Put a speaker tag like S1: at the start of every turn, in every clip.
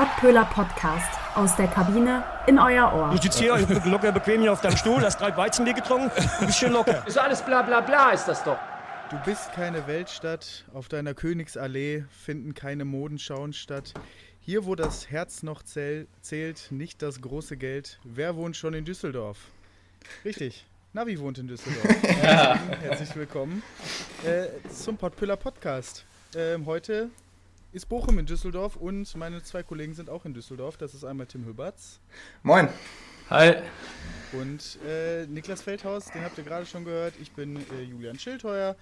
S1: Pottpöhler Podcast aus der Kabine in euer Ohr.
S2: Du sitzt hier locker bequem hier auf deinem Stuhl, hast drei Weizenbier getrunken, du bist schön locker.
S3: Ist alles bla bla bla, ist das doch.
S4: Du bist keine Weltstadt, auf deiner Königsallee finden keine Modenschauen statt. Hier, wo das Herz noch zähl zählt, nicht das große Geld. Wer wohnt schon in Düsseldorf? Richtig, Navi wohnt in Düsseldorf. ja. Herzlich willkommen äh, zum Pottpüller Podcast. Ähm, heute ist Bochum in Düsseldorf und meine zwei Kollegen sind auch in Düsseldorf. Das ist einmal Tim Hüberts.
S5: Moin.
S6: Hi.
S4: Und äh, Niklas Feldhaus, den habt ihr gerade schon gehört. Ich bin äh, Julian Schildheuer.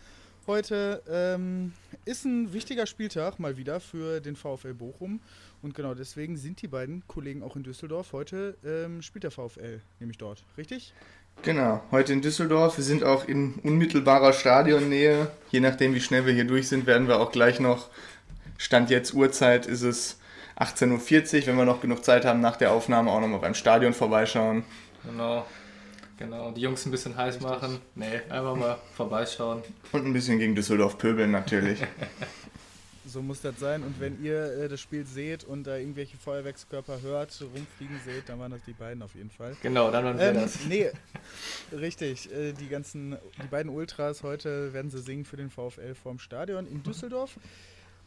S4: Heute ähm, ist ein wichtiger Spieltag mal wieder für den VfL Bochum. Und genau deswegen sind die beiden Kollegen auch in Düsseldorf. Heute ähm, spielt der VfL nämlich dort, richtig?
S5: Genau, heute in Düsseldorf. Wir sind auch in unmittelbarer Stadionnähe. Je nachdem, wie schnell wir hier durch sind, werden wir auch gleich noch Stand jetzt Uhrzeit ist es 18.40 Uhr. Wenn wir noch genug Zeit haben, nach der Aufnahme auch nochmal beim Stadion vorbeischauen.
S6: Genau. Genau, die Jungs ein bisschen heiß machen. Nee, einfach mal vorbeischauen.
S5: Und ein bisschen gegen Düsseldorf pöbeln natürlich.
S4: so muss das sein. Und wenn ihr äh, das Spiel seht und da irgendwelche Feuerwerkskörper hört, rumfliegen seht, dann waren das die beiden auf jeden Fall.
S6: Genau, dann waren wir ähm, das.
S4: Nee, richtig. Äh, die ganzen, die beiden Ultras heute werden sie singen für den VfL vorm Stadion in Düsseldorf.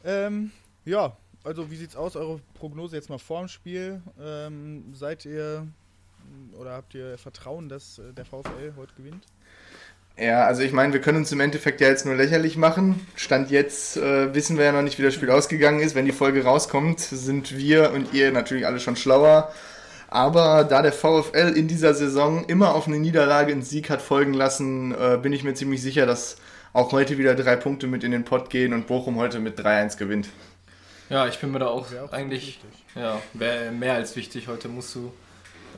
S4: Ähm, ja, also wie sieht's aus, eure Prognose jetzt mal vorm Spiel? Ähm, seid ihr oder habt ihr Vertrauen, dass äh, der VfL heute gewinnt?
S5: Ja, also ich meine, wir können uns im Endeffekt ja jetzt nur lächerlich machen. Stand jetzt äh, wissen wir ja noch nicht, wie das Spiel ausgegangen ist. Wenn die Folge rauskommt, sind wir und ihr natürlich alle schon schlauer. Aber da der VfL in dieser Saison immer auf eine Niederlage in Sieg hat folgen lassen, äh, bin ich mir ziemlich sicher, dass auch heute wieder drei Punkte mit in den Pott gehen und Bochum heute mit 3-1 gewinnt.
S6: Ja, ich bin mir da auch, auch eigentlich ja, mehr als wichtig. Heute musst du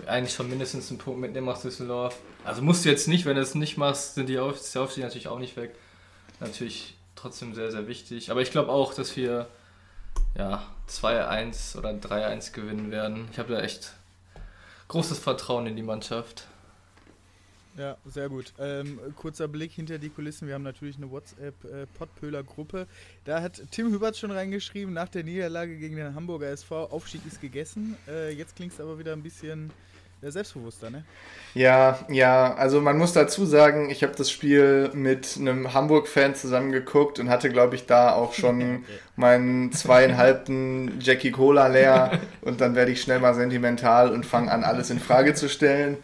S6: eigentlich schon mindestens einen Punkt mitnehmen aus Düsseldorf. Also musst du jetzt nicht, wenn du es nicht machst, sind die Auf ist der Aufstieg natürlich auch nicht weg. Natürlich trotzdem sehr, sehr wichtig. Aber ich glaube auch, dass wir ja, 2-1 oder 3-1 gewinnen werden. Ich habe da echt großes Vertrauen in die Mannschaft.
S4: Ja, sehr gut. Ähm, kurzer Blick hinter die Kulissen. Wir haben natürlich eine WhatsApp-Pottpöhler-Gruppe. Äh, da hat Tim Hübert schon reingeschrieben, nach der Niederlage gegen den Hamburger SV, Aufstieg ist gegessen. Äh, jetzt klingt es aber wieder ein bisschen äh, selbstbewusster, ne?
S5: Ja, ja, also man muss dazu sagen, ich habe das Spiel mit einem Hamburg-Fan zusammengeguckt und hatte, glaube ich, da auch schon okay. meinen zweieinhalbten Jackie Cola leer und dann werde ich schnell mal sentimental und fange an, alles in Frage zu stellen.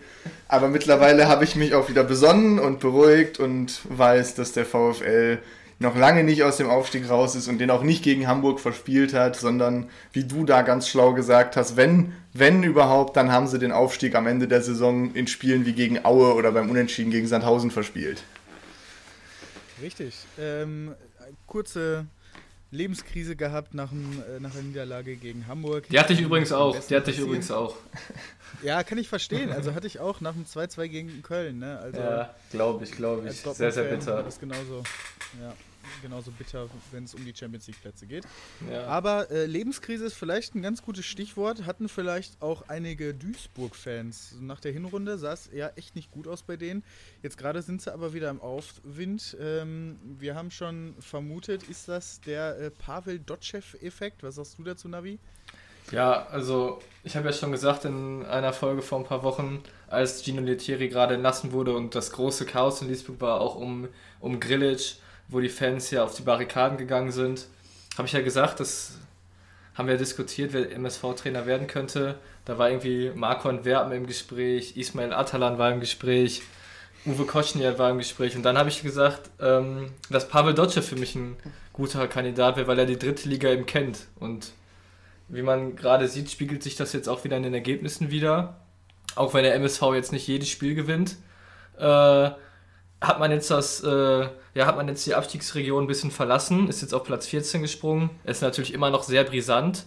S5: Aber mittlerweile habe ich mich auch wieder besonnen und beruhigt und weiß, dass der VfL noch lange nicht aus dem Aufstieg raus ist und den auch nicht gegen Hamburg verspielt hat, sondern wie du da ganz schlau gesagt hast, wenn, wenn überhaupt, dann haben sie den Aufstieg am Ende der Saison in Spielen wie gegen Aue oder beim Unentschieden gegen Sandhausen verspielt.
S4: Richtig. Ähm, kurze Lebenskrise gehabt nach, dem, äh, nach der Niederlage gegen Hamburg.
S6: Die hatte ich übrigens auch. Die hatte ich übrigens auch.
S4: Ja, kann ich verstehen. Also hatte ich auch nach dem 2-2 gegen Köln. Ne? Also
S6: ja, glaube ich, glaube ich. Sehr, sehr bitter.
S4: Das genauso. Ja genauso bitter, wenn es um die Champions League Plätze geht. Ja. Aber äh, Lebenskrise ist vielleicht ein ganz gutes Stichwort. Hatten vielleicht auch einige Duisburg-Fans. Nach der Hinrunde sah es ja echt nicht gut aus bei denen. Jetzt gerade sind sie aber wieder im Aufwind. Ähm, wir haben schon vermutet, ist das der äh, Pavel Dotschew-Effekt? Was sagst du dazu, Navi?
S6: Ja, also ich habe ja schon gesagt in einer Folge vor ein paar Wochen, als Gino Lettieri gerade entlassen wurde und das große Chaos in Duisburg war, auch um, um Grillitsch, wo die Fans ja auf die Barrikaden gegangen sind, habe ich ja gesagt, das haben wir diskutiert, wer MSV-Trainer werden könnte. Da war irgendwie Marco Werben im Gespräch, Ismail Atalan war im Gespräch, Uwe Koschniak war im Gespräch. Und dann habe ich gesagt, ähm, dass Pavel Dotschew für mich ein guter Kandidat wäre, weil er die dritte Liga eben kennt. Und wie man gerade sieht, spiegelt sich das jetzt auch wieder in den Ergebnissen wieder. Auch wenn der MSV jetzt nicht jedes Spiel gewinnt. Äh, hat man jetzt das, äh, ja, hat man jetzt die Abstiegsregion ein bisschen verlassen, ist jetzt auf Platz 14 gesprungen, ist natürlich immer noch sehr brisant.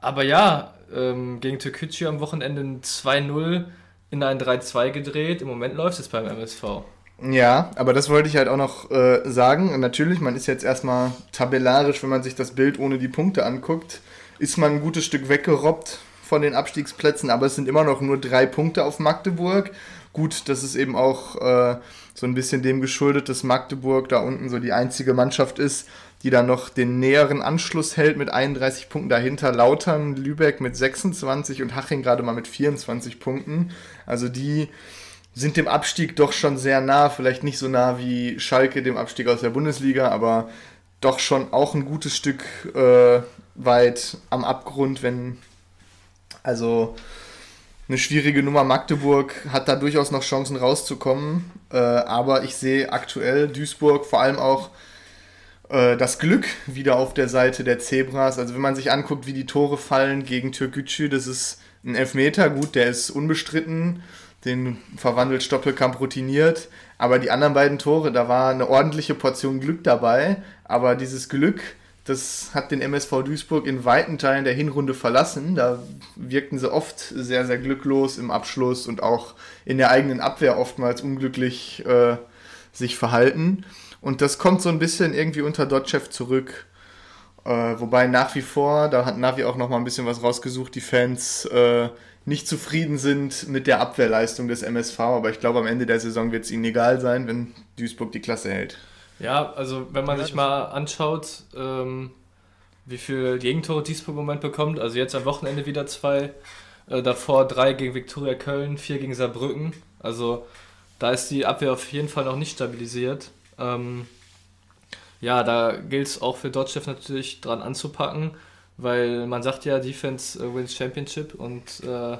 S6: Aber ja, ähm, gegen Türkgücü am Wochenende ein 2-0 in ein 3-2 gedreht. Im Moment läuft es beim MSV.
S5: Ja, aber das wollte ich halt auch noch äh, sagen. natürlich, man ist jetzt erstmal tabellarisch, wenn man sich das Bild ohne die Punkte anguckt, ist man ein gutes Stück weggerobbt von den Abstiegsplätzen, aber es sind immer noch nur drei Punkte auf Magdeburg. Gut, das ist eben auch äh, so ein bisschen dem geschuldet, dass Magdeburg da unten so die einzige Mannschaft ist, die dann noch den näheren Anschluss hält mit 31 Punkten dahinter. Lautern, Lübeck mit 26 und Haching gerade mal mit 24 Punkten. Also die sind dem Abstieg doch schon sehr nah, vielleicht nicht so nah wie Schalke dem Abstieg aus der Bundesliga, aber doch schon auch ein gutes Stück äh, weit am Abgrund, wenn also eine schwierige Nummer. Magdeburg hat da durchaus noch Chancen rauszukommen, äh, aber ich sehe aktuell Duisburg vor allem auch äh, das Glück wieder auf der Seite der Zebras. Also wenn man sich anguckt, wie die Tore fallen gegen Türkgücü, das ist ein Elfmeter, gut, der ist unbestritten den verwandelt Stoppelkamp routiniert. Aber die anderen beiden Tore, da war eine ordentliche Portion Glück dabei. Aber dieses Glück, das hat den MSV Duisburg in weiten Teilen der Hinrunde verlassen. Da wirkten sie oft sehr, sehr glücklos im Abschluss und auch in der eigenen Abwehr oftmals unglücklich äh, sich verhalten. Und das kommt so ein bisschen irgendwie unter Dotchev zurück. Äh, wobei nach wie vor, da hat Navi auch noch mal ein bisschen was rausgesucht, die Fans äh, nicht zufrieden sind mit der Abwehrleistung des MSV, aber ich glaube, am Ende der Saison wird es ihnen egal sein, wenn Duisburg die Klasse hält.
S6: Ja, also wenn man ja, sich mal anschaut, ähm, wie viele Gegentore Duisburg im Moment bekommt, also jetzt am Wochenende wieder zwei, äh, davor drei gegen Viktoria Köln, vier gegen Saarbrücken, also da ist die Abwehr auf jeden Fall noch nicht stabilisiert. Ähm, ja, da gilt es auch für Dodge natürlich dran anzupacken weil man sagt ja, Defense äh, wins Championship und äh,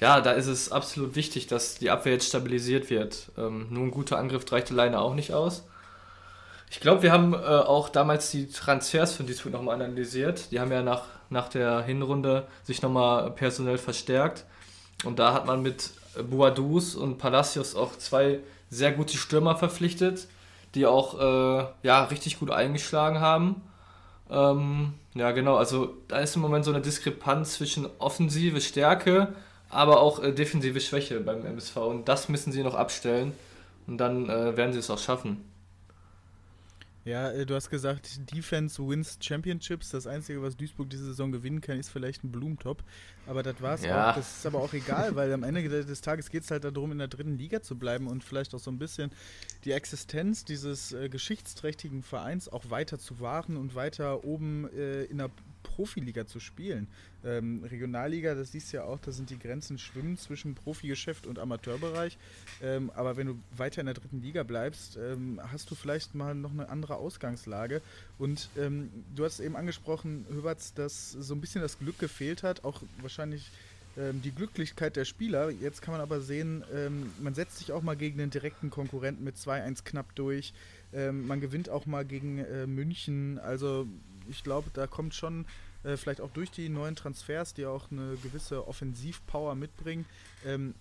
S6: ja, da ist es absolut wichtig, dass die Abwehr jetzt stabilisiert wird. Ähm, nur ein guter Angriff reicht alleine auch nicht aus. Ich glaube, wir haben äh, auch damals die Transfers von Duisburg nochmal analysiert. Die haben ja nach, nach der Hinrunde sich nochmal personell verstärkt. Und da hat man mit Boadus und Palacios auch zwei sehr gute Stürmer verpflichtet, die auch äh, ja, richtig gut eingeschlagen haben. Ähm, ja, genau. Also da ist im Moment so eine Diskrepanz zwischen offensive Stärke, aber auch äh, defensive Schwäche beim MSV. Und das müssen sie noch abstellen. Und dann äh, werden sie es auch schaffen.
S4: Ja, äh, du hast gesagt, Defense wins Championships. Das Einzige, was Duisburg diese Saison gewinnen kann, ist vielleicht ein Blumentop. Aber das war es ja. auch. Das ist aber auch egal, weil am Ende des Tages geht es halt darum, in der dritten Liga zu bleiben und vielleicht auch so ein bisschen die Existenz dieses äh, geschichtsträchtigen Vereins auch weiter zu wahren und weiter oben äh, in der Profiliga zu spielen. Ähm, Regionalliga, das siehst du ja auch, da sind die Grenzen schwimmen zwischen Profigeschäft und Amateurbereich. Ähm, aber wenn du weiter in der dritten Liga bleibst, ähm, hast du vielleicht mal noch eine andere Ausgangslage. Und ähm, du hast eben angesprochen, Höberts, dass so ein bisschen das Glück gefehlt hat, auch wahrscheinlich ähm, die Glücklichkeit der Spieler. Jetzt kann man aber sehen, ähm, man setzt sich auch mal gegen den direkten Konkurrenten mit 2-1 knapp durch. man gewinnt auch mal gegen äh, München. Also ich glaube, da kommt schon äh, vielleicht auch durch die neuen Transfers, die auch eine gewisse Offensivpower mitbringen, ähm,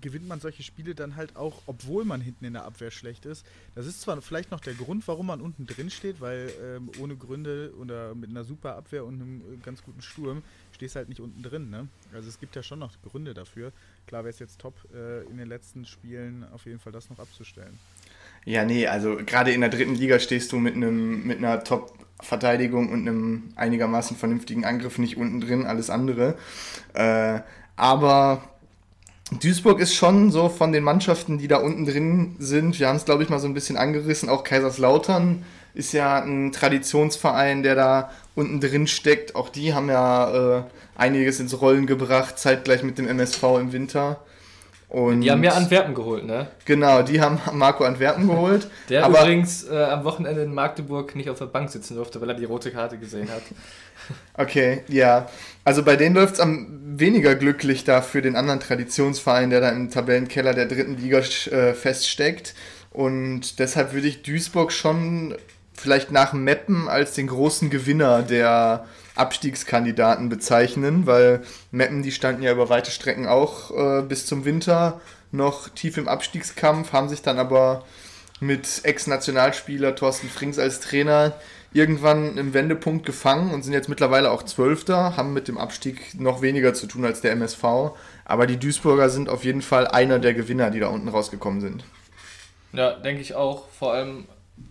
S4: gewinnt man solche Spiele dann halt auch, obwohl man hinten in der Abwehr schlecht ist. Das ist zwar vielleicht noch der Grund, warum man unten drin steht, weil ähm, ohne Gründe oder mit einer super Abwehr und einem äh, ganz guten Sturm stehst halt nicht unten drin. Ne? Also es gibt ja schon noch Gründe dafür. Klar wäre es jetzt top, äh, in den letzten Spielen auf jeden Fall das noch abzustellen.
S5: Ja, nee, also gerade in der dritten Liga stehst du mit einem mit einer Top Verteidigung und einem einigermaßen vernünftigen Angriff nicht unten drin, alles andere. Äh, aber Duisburg ist schon so von den Mannschaften, die da unten drin sind. Wir haben es, glaube ich, mal so ein bisschen angerissen. Auch Kaiserslautern ist ja ein Traditionsverein, der da unten drin steckt. Auch die haben ja äh, einiges ins Rollen gebracht, zeitgleich mit dem MSV im Winter.
S6: Und die haben ja Antwerpen geholt, ne?
S5: Genau, die haben Marco Antwerpen geholt.
S6: Der aber übrigens äh, am Wochenende in Magdeburg nicht auf der Bank sitzen durfte, weil er die rote Karte gesehen hat.
S5: Okay, ja. Also bei denen läuft es am weniger glücklich da für den anderen Traditionsverein, der da im Tabellenkeller der dritten Liga äh, feststeckt. Und deshalb würde ich Duisburg schon vielleicht nach Meppen als den großen Gewinner der Abstiegskandidaten bezeichnen, weil Meppen, die standen ja über weite Strecken auch äh, bis zum Winter noch tief im Abstiegskampf, haben sich dann aber mit Ex-Nationalspieler Thorsten Frings als Trainer irgendwann im Wendepunkt gefangen und sind jetzt mittlerweile auch Zwölfter, haben mit dem Abstieg noch weniger zu tun als der MSV. Aber die Duisburger sind auf jeden Fall einer der Gewinner, die da unten rausgekommen sind.
S6: Ja, denke ich auch. Vor allem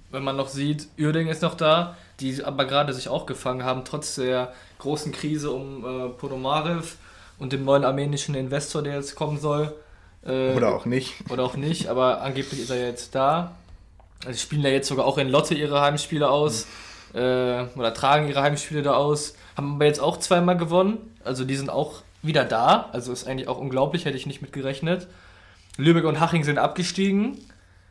S6: wenn man noch sieht, Uerding ist noch da, die aber gerade sich auch gefangen haben, trotz der großen Krise um äh, Ponomarev und dem neuen armenischen Investor, der jetzt kommen soll.
S5: Äh, oder auch nicht.
S6: Oder auch nicht, aber angeblich ist er jetzt da. Also sie spielen ja jetzt sogar auch in Lotte ihre Heimspiele aus. Mhm. Äh, oder tragen ihre Heimspiele da aus. Haben aber jetzt auch zweimal gewonnen. Also die sind auch wieder da. Also ist eigentlich auch unglaublich, hätte ich nicht mit gerechnet. Lübeck und Haching sind abgestiegen.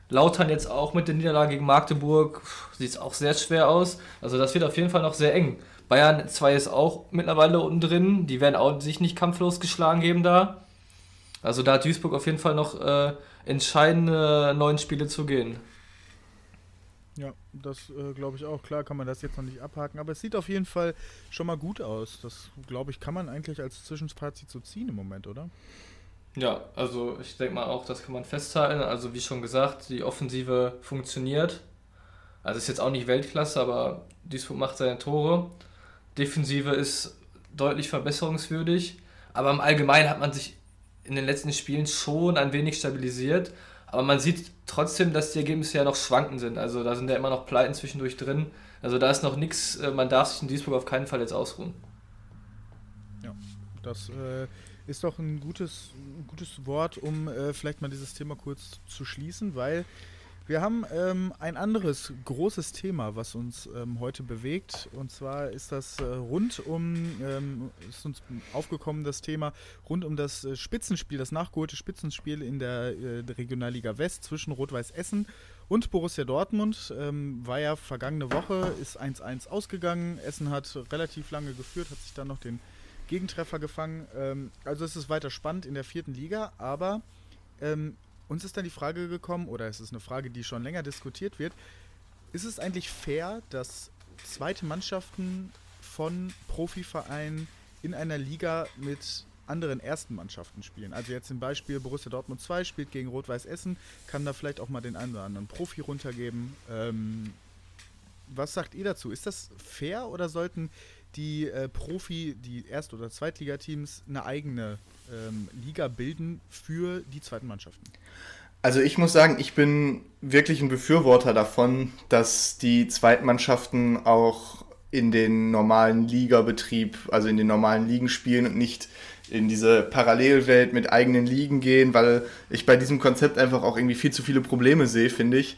S6: Lautern jetzt auch mit der Niederlage gegen Magdeburg. Sieht es auch sehr schwer aus. Also das wird auf jeden Fall noch sehr eng. Bayern 2 ist auch mittlerweile unten drin. Die werden auch sich nicht kampflos geschlagen geben da. Also da hat Duisburg auf jeden Fall noch äh, entscheidende neun Spiele zu gehen.
S4: Ja, das äh, glaube ich auch. Klar kann man das jetzt noch nicht abhaken, aber es sieht auf jeden Fall schon mal gut aus. Das, glaube ich, kann man eigentlich als Zwischenfazit so ziehen im Moment, oder?
S6: Ja, also ich denke mal auch, das kann man festhalten. Also wie schon gesagt, die Offensive funktioniert. Also ist jetzt auch nicht Weltklasse, aber Duisburg macht seine Tore. Defensive ist deutlich verbesserungswürdig. Aber im Allgemeinen hat man sich in den letzten Spielen schon ein wenig stabilisiert. Aber man sieht trotzdem, dass die Ergebnisse ja noch schwanken sind. Also da sind ja immer noch Pleiten zwischendurch drin. Also da ist noch nichts, äh, man darf sich in Duisburg auf keinen Fall jetzt ausruhen.
S4: Ja, das äh, ist doch ein gutes, ein gutes Wort, um äh, vielleicht mal dieses Thema kurz zu schließen, weil wir haben ähm, ein anderes großes Thema, was uns ähm, heute bewegt. Und zwar ist das äh, rund um, ähm, ist uns aufgekommen, das Thema rund um das äh, Spitzenspiel, das nachgeholte Spitzenspiel in der, äh, der Regionalliga West zwischen Rot-Weiß Essen und Borussia Dortmund. Ähm, war ja vergangene Woche, ist 1-1 ausgegangen. Essen hat relativ lange geführt, hat sich dann noch den Gegentreffer gefangen. Ähm, also es ist weiter spannend in der vierten Liga, aber ähm, uns ist dann die Frage gekommen, oder es ist eine Frage, die schon länger diskutiert wird, ist es eigentlich fair, dass zweite Mannschaften von Profivereinen in einer Liga mit anderen ersten Mannschaften spielen. Also jetzt zum Beispiel Borussia Dortmund 2 spielt gegen Rot-Weiß Essen, kann da vielleicht auch mal den einen oder anderen Profi runtergeben. Ähm, was sagt ihr dazu? Ist das fair oder sollten die äh, Profi, die Erst- oder Zweitligateams eine eigene ähm, Liga bilden für die zweiten Mannschaften?
S5: Also ich muss sagen, ich bin wirklich ein Befürworter davon, dass die Zweitmannschaften auch in den normalen Ligabetrieb, also in den normalen Ligen spielen und nicht in diese Parallelwelt mit eigenen Ligen gehen, weil ich bei diesem Konzept einfach auch irgendwie viel zu viele Probleme sehe, finde ich.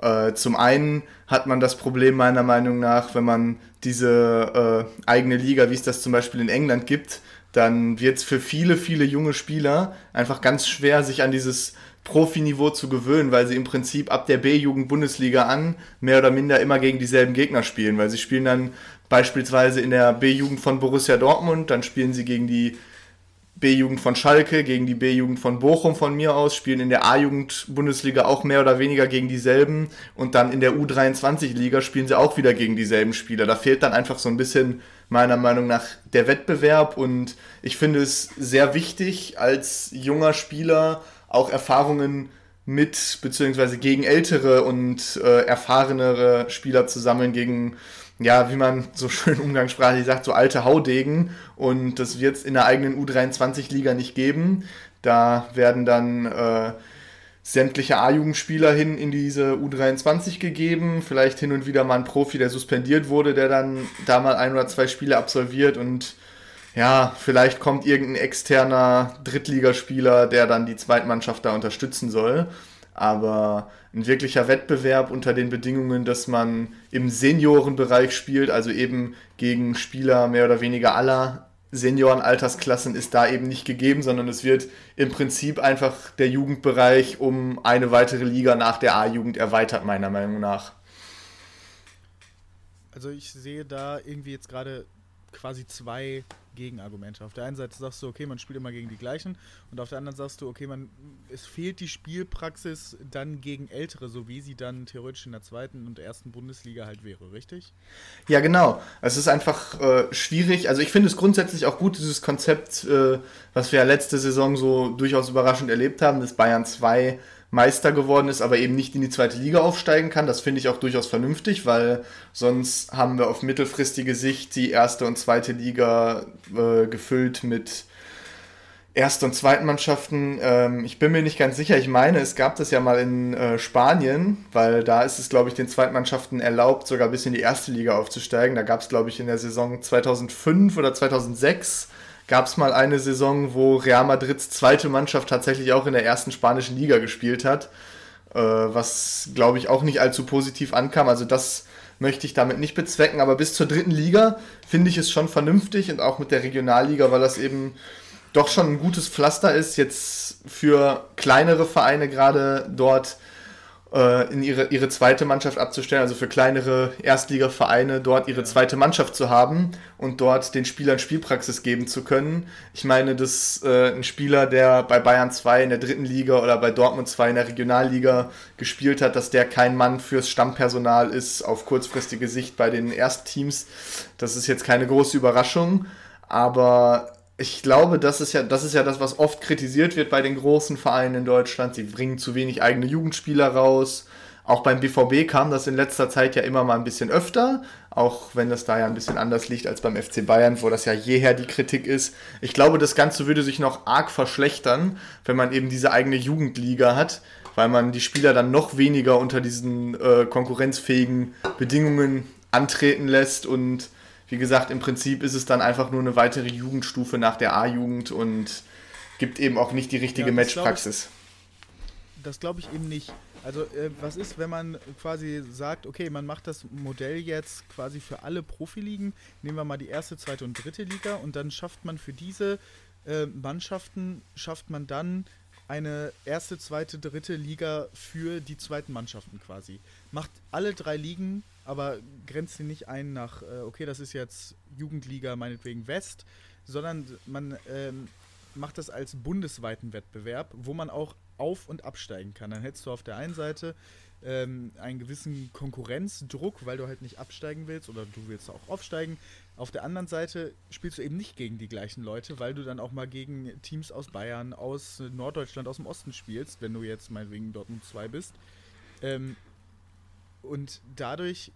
S5: Äh, zum einen hat man das Problem meiner Meinung nach, wenn man diese äh, eigene Liga, wie es das zum Beispiel in England gibt, dann wird es für viele, viele junge Spieler einfach ganz schwer, sich an dieses Profiniveau zu gewöhnen, weil sie im Prinzip ab der B-Jugend-Bundesliga an mehr oder minder immer gegen dieselben Gegner spielen, weil sie spielen dann beispielsweise in der B-Jugend von Borussia Dortmund, dann spielen sie gegen die B-Jugend von Schalke, gegen die B-Jugend von Bochum von mir aus, spielen in der A-Jugend-Bundesliga auch mehr oder weniger gegen dieselben und dann in der U23-Liga spielen sie auch wieder gegen dieselben Spieler. Da fehlt dann einfach so ein bisschen meiner Meinung nach der Wettbewerb und ich finde es sehr wichtig, als junger Spieler auch Erfahrungen mit beziehungsweise gegen ältere und äh, erfahrenere Spieler zu sammeln, gegen ja, wie man so schön umgangssprachlich sagt, so alte Haudegen. Und das wird es in der eigenen U23-Liga nicht geben. Da werden dann äh, sämtliche A-Jugendspieler hin in diese U23 gegeben. Vielleicht hin und wieder mal ein Profi, der suspendiert wurde, der dann da mal ein oder zwei Spiele absolviert und ja, vielleicht kommt irgendein externer Drittligaspieler, der dann die Zweitmannschaft da unterstützen soll. Aber ein wirklicher Wettbewerb unter den Bedingungen, dass man im Seniorenbereich spielt, also eben gegen Spieler mehr oder weniger aller Seniorenaltersklassen ist da eben nicht gegeben, sondern es wird im Prinzip einfach der Jugendbereich um eine weitere Liga nach der A-Jugend erweitert, meiner Meinung nach.
S4: Also ich sehe da irgendwie jetzt gerade quasi zwei Gegenargumente. Auf der einen Seite sagst du, okay, man spielt immer gegen die gleichen und auf der anderen sagst du, okay, man, es fehlt die Spielpraxis dann gegen Ältere, so wie sie dann theoretisch in der zweiten und ersten Bundesliga halt wäre, richtig?
S5: Ja, genau. Es ist einfach äh, schwierig. Also ich finde es grundsätzlich auch gut, dieses Konzept, äh, was wir ja letzte Saison so durchaus überraschend erlebt haben, das Bayern 2 Meister geworden ist, aber eben nicht in die zweite Liga aufsteigen kann. Das finde ich auch durchaus vernünftig, weil sonst haben wir auf mittelfristige Sicht die erste und zweite Liga äh, gefüllt mit Erst- und Zweitmannschaften, ähm, ich bin mir nicht ganz sicher. Ich meine, es gab das ja mal in äh, Spanien, weil da ist es, glaube ich, den Zweitmannschaften erlaubt, sogar bis in die erste Liga aufzusteigen. Da gab es, glaube ich, in der Saison 2005 oder 2006 gab es mal eine Saison, wo Real Madrids zweite Mannschaft tatsächlich auch in der ersten spanischen Liga gespielt hat, äh, was, glaube ich, auch nicht allzu positiv ankam. Also das möchte ich damit nicht bezwecken, aber bis zur dritten Liga finde ich es schon vernünftig und auch mit der Regionalliga, weil das eben doch schon ein gutes Pflaster ist, jetzt für kleinere Vereine gerade dort äh, in ihre, ihre zweite Mannschaft abzustellen, also für kleinere Erstligavereine dort ihre zweite Mannschaft zu haben und dort den Spielern Spielpraxis geben zu können. Ich meine, dass äh, ein Spieler, der bei Bayern 2 in der dritten Liga oder bei Dortmund 2 in der Regionalliga gespielt hat, dass der kein Mann fürs Stammpersonal ist auf kurzfristige Sicht bei den Erstteams. Das ist jetzt keine große Überraschung, aber ich glaube, das ist ja, das ist ja das, was oft kritisiert wird bei den großen Vereinen in Deutschland. Sie bringen zu wenig eigene Jugendspieler raus. Auch beim BVB kam das in letzter Zeit ja immer mal ein bisschen öfter, auch wenn das da ja ein bisschen anders liegt als beim FC Bayern, wo das ja jeher die Kritik ist. Ich glaube, das Ganze würde sich noch arg verschlechtern, wenn man eben diese eigene Jugendliga hat, weil man die Spieler dann noch weniger unter diesen äh, konkurrenzfähigen Bedingungen antreten lässt und wie gesagt, im Prinzip ist es dann einfach nur eine weitere Jugendstufe nach der A-Jugend und gibt eben auch nicht die richtige ja, Matchpraxis.
S4: Das glaube ich eben nicht. Also äh, was ist, wenn man quasi sagt, okay, man macht das Modell jetzt quasi für alle Profiligen, nehmen wir mal die erste, zweite und dritte Liga und dann schafft man für diese äh, Mannschaften, schafft man dann eine erste, zweite, dritte Liga für die zweiten Mannschaften quasi. Macht alle drei Ligen aber grenzt sie nicht ein nach, äh, okay, das ist jetzt Jugendliga meinetwegen West, sondern man ähm, macht das als bundesweiten Wettbewerb, wo man auch auf- und absteigen kann. Dann hättest du auf der einen Seite ähm, einen gewissen Konkurrenzdruck, weil du halt nicht absteigen willst oder du willst auch aufsteigen. Auf der anderen Seite spielst du eben nicht gegen die gleichen Leute, weil du dann auch mal gegen Teams aus Bayern, aus Norddeutschland, aus dem Osten spielst, wenn du jetzt meinetwegen Dortmund 2 bist. Ähm, und dadurch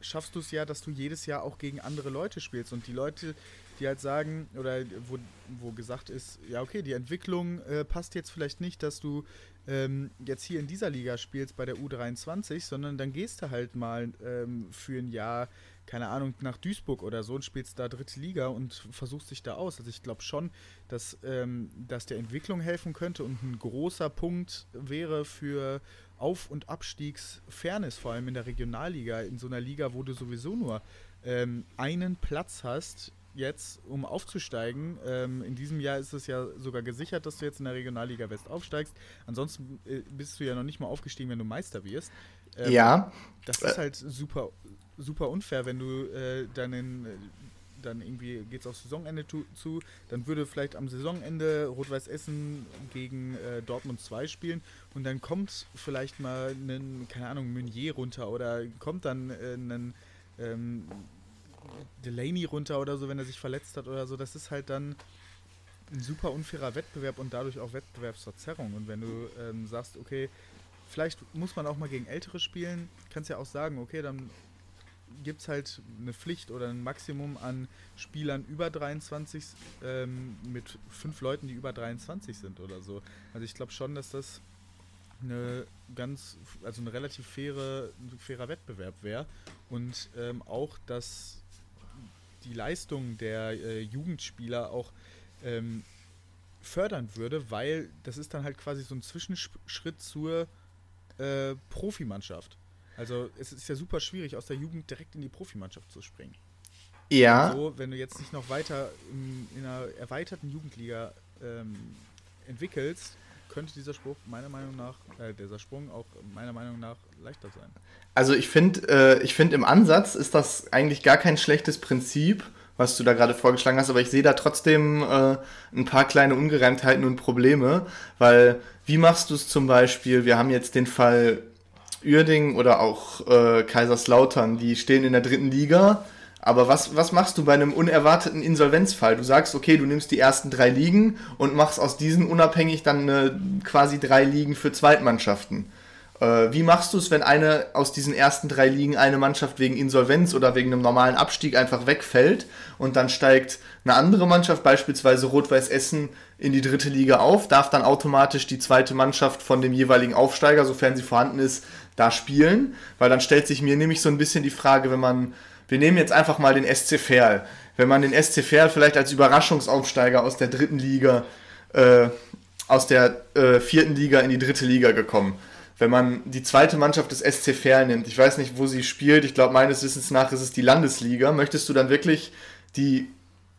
S4: schaffst du es ja, dass du jedes Jahr auch gegen andere Leute spielst. Und die Leute, die halt sagen, oder wo, wo gesagt ist, ja, okay, die Entwicklung äh, passt jetzt vielleicht nicht, dass du ähm, jetzt hier in dieser Liga spielst bei der U23, sondern dann gehst du halt mal ähm, für ein Jahr, keine Ahnung, nach Duisburg oder so und spielst da dritte Liga und versuchst dich da aus. Also ich glaube schon, dass ähm, das der Entwicklung helfen könnte und ein großer Punkt wäre für auf- und Abstiegsfairness, vor allem in der Regionalliga, in so einer Liga, wo du sowieso nur ähm, einen Platz hast, jetzt, um aufzusteigen. Ähm, in diesem Jahr ist es ja sogar gesichert, dass du jetzt in der Regionalliga West aufsteigst. Ansonsten äh, bist du ja noch nicht mal aufgestiegen, wenn du Meister wirst.
S5: Ähm, ja.
S4: Das ist halt super, super unfair, wenn du äh, deinen dann irgendwie geht es auf Saisonende zu, dann würde vielleicht am Saisonende Rot-Weiß Essen gegen äh, Dortmund 2 spielen und dann kommt vielleicht mal ein, keine Ahnung, Meunier runter oder kommt dann äh, ein ähm, Delaney runter oder so, wenn er sich verletzt hat oder so. Das ist halt dann ein super unfairer Wettbewerb und dadurch auch Wettbewerbsverzerrung. Und wenn du ähm, sagst, okay, vielleicht muss man auch mal gegen Ältere spielen, kannst ja auch sagen, okay, dann gibt es halt eine Pflicht oder ein Maximum an Spielern über 23 ähm, mit fünf Leuten, die über 23 sind oder so. Also ich glaube schon, dass das eine ganz, also ein relativ faire, fairer Wettbewerb wäre und ähm, auch, dass die Leistung der äh, Jugendspieler auch ähm, fördern würde, weil das ist dann halt quasi so ein Zwischenschritt zur äh, Profimannschaft. Also es ist ja super schwierig, aus der Jugend direkt in die Profimannschaft zu springen.
S5: Ja.
S4: So, wenn du jetzt nicht noch weiter in, in einer erweiterten Jugendliga ähm, entwickelst, könnte dieser Spruch meiner Meinung nach, äh, dieser Sprung auch meiner Meinung nach leichter sein.
S5: Also ich finde, äh, ich finde im Ansatz ist das eigentlich gar kein schlechtes Prinzip, was du da gerade vorgeschlagen hast, aber ich sehe da trotzdem äh, ein paar kleine Ungereimtheiten und Probleme, weil wie machst du es zum Beispiel, wir haben jetzt den Fall Uerding oder auch äh, Kaiserslautern, die stehen in der dritten Liga. Aber was, was machst du bei einem unerwarteten Insolvenzfall? Du sagst, okay, du nimmst die ersten drei Ligen und machst aus diesen unabhängig dann äh, quasi drei Ligen für Zweitmannschaften. Äh, wie machst du es, wenn eine aus diesen ersten drei Ligen eine Mannschaft wegen Insolvenz oder wegen einem normalen Abstieg einfach wegfällt und dann steigt eine andere Mannschaft, beispielsweise Rot-Weiß Essen, in die dritte Liga auf, darf dann automatisch die zweite Mannschaft von dem jeweiligen Aufsteiger, sofern sie vorhanden ist, da spielen? Weil dann stellt sich mir nämlich so ein bisschen die Frage, wenn man, wir nehmen jetzt einfach mal den SC Verl, wenn man den SC Verl vielleicht als Überraschungsaufsteiger aus der dritten Liga, äh, aus der äh, vierten Liga in die dritte Liga gekommen wenn man die zweite Mannschaft des SC Verl nimmt, ich weiß nicht, wo sie spielt, ich glaube, meines Wissens nach ist es die Landesliga, möchtest du dann wirklich die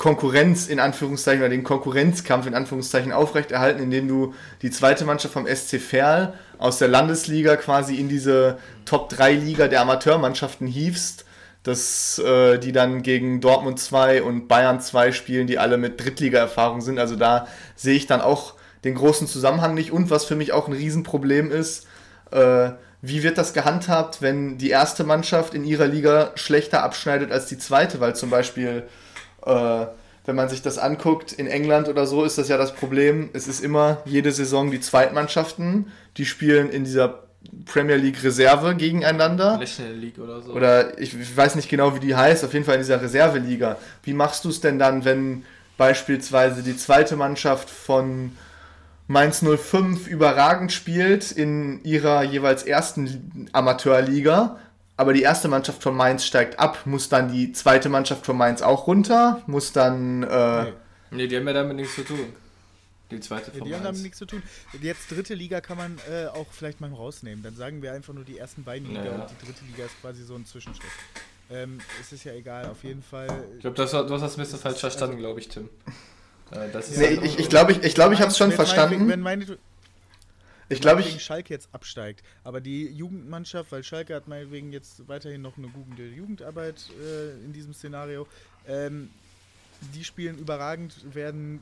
S5: Konkurrenz in Anführungszeichen oder den Konkurrenzkampf in Anführungszeichen aufrechterhalten, indem du die zweite Mannschaft vom SC Verl aus der Landesliga quasi in diese Top 3 Liga der Amateurmannschaften hiefst, dass äh, die dann gegen Dortmund 2 und Bayern 2 spielen, die alle mit Drittliga-Erfahrung sind. Also da sehe ich dann auch den großen Zusammenhang nicht. Und was für mich auch ein Riesenproblem ist, äh, wie wird das gehandhabt, wenn die erste Mannschaft in ihrer Liga schlechter abschneidet als die zweite? Weil zum Beispiel, äh, wenn man sich das anguckt, in England oder so ist das ja das Problem. Es ist immer jede Saison die Zweitmannschaften, die spielen in dieser Premier League Reserve gegeneinander.
S6: National League oder so.
S5: Oder ich weiß nicht genau, wie die heißt, auf jeden Fall in dieser Reserveliga. Wie machst du es denn dann, wenn beispielsweise die zweite Mannschaft von Mainz 05 überragend spielt in ihrer jeweils ersten Amateurliga, aber die erste Mannschaft von Mainz steigt ab, muss dann die zweite Mannschaft von Mainz auch runter, muss dann... Äh,
S6: nee. nee, die haben ja damit nichts zu tun. Die zweite
S4: von Die haben damit nichts zu tun. Jetzt dritte Liga kann man äh, auch vielleicht mal rausnehmen. Dann sagen wir einfach nur die ersten beiden Liga ja. und die dritte Liga ist quasi so ein Zwischenschritt. Ähm, es ist ja egal, auf jeden Fall.
S6: Ich glaube, du hast das ein bisschen falsch verstanden, also, glaube ich, Tim.
S5: Äh, nee, ich, ich glaube, ich, ich, glaub, ich habe es schon verstanden. Wenn meine, ich glaube, ich.
S4: Schalke jetzt absteigt. Aber die Jugendmannschaft, weil Schalke hat meinetwegen jetzt weiterhin noch eine gute Jugendarbeit äh, in diesem Szenario. Ähm, die spielen überragend, werden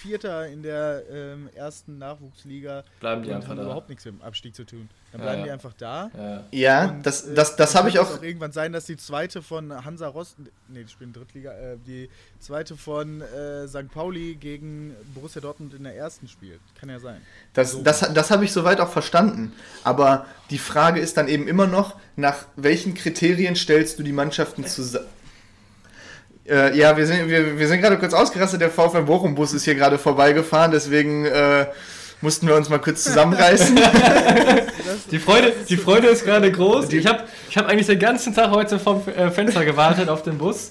S4: Vierter in der ähm, ersten Nachwuchsliga
S6: bleiben die
S4: und haben
S6: da.
S4: überhaupt nichts mit dem Abstieg zu tun. Dann bleiben ja, die einfach da.
S5: Ja, ja und, das, äh, das, das habe ich auch. auch.
S4: irgendwann sein, dass die zweite von Hansa Rost, nee, die spielen Drittliga, äh, die zweite von äh, St. Pauli gegen Borussia Dortmund in der ersten spielt. Kann ja sein.
S5: Das, so. das, das habe ich soweit auch verstanden. Aber die Frage ist dann eben immer noch, nach welchen Kriterien stellst du die Mannschaften zusammen? Äh, ja, wir sind, wir, wir sind gerade kurz ausgerastet. Der VfL Bochum-Bus ist hier gerade vorbeigefahren, deswegen äh, mussten wir uns mal kurz zusammenreißen.
S6: die, Freude, die Freude ist gerade groß. Ich habe ich hab eigentlich den ganzen Tag heute vom äh, Fenster gewartet auf den Bus.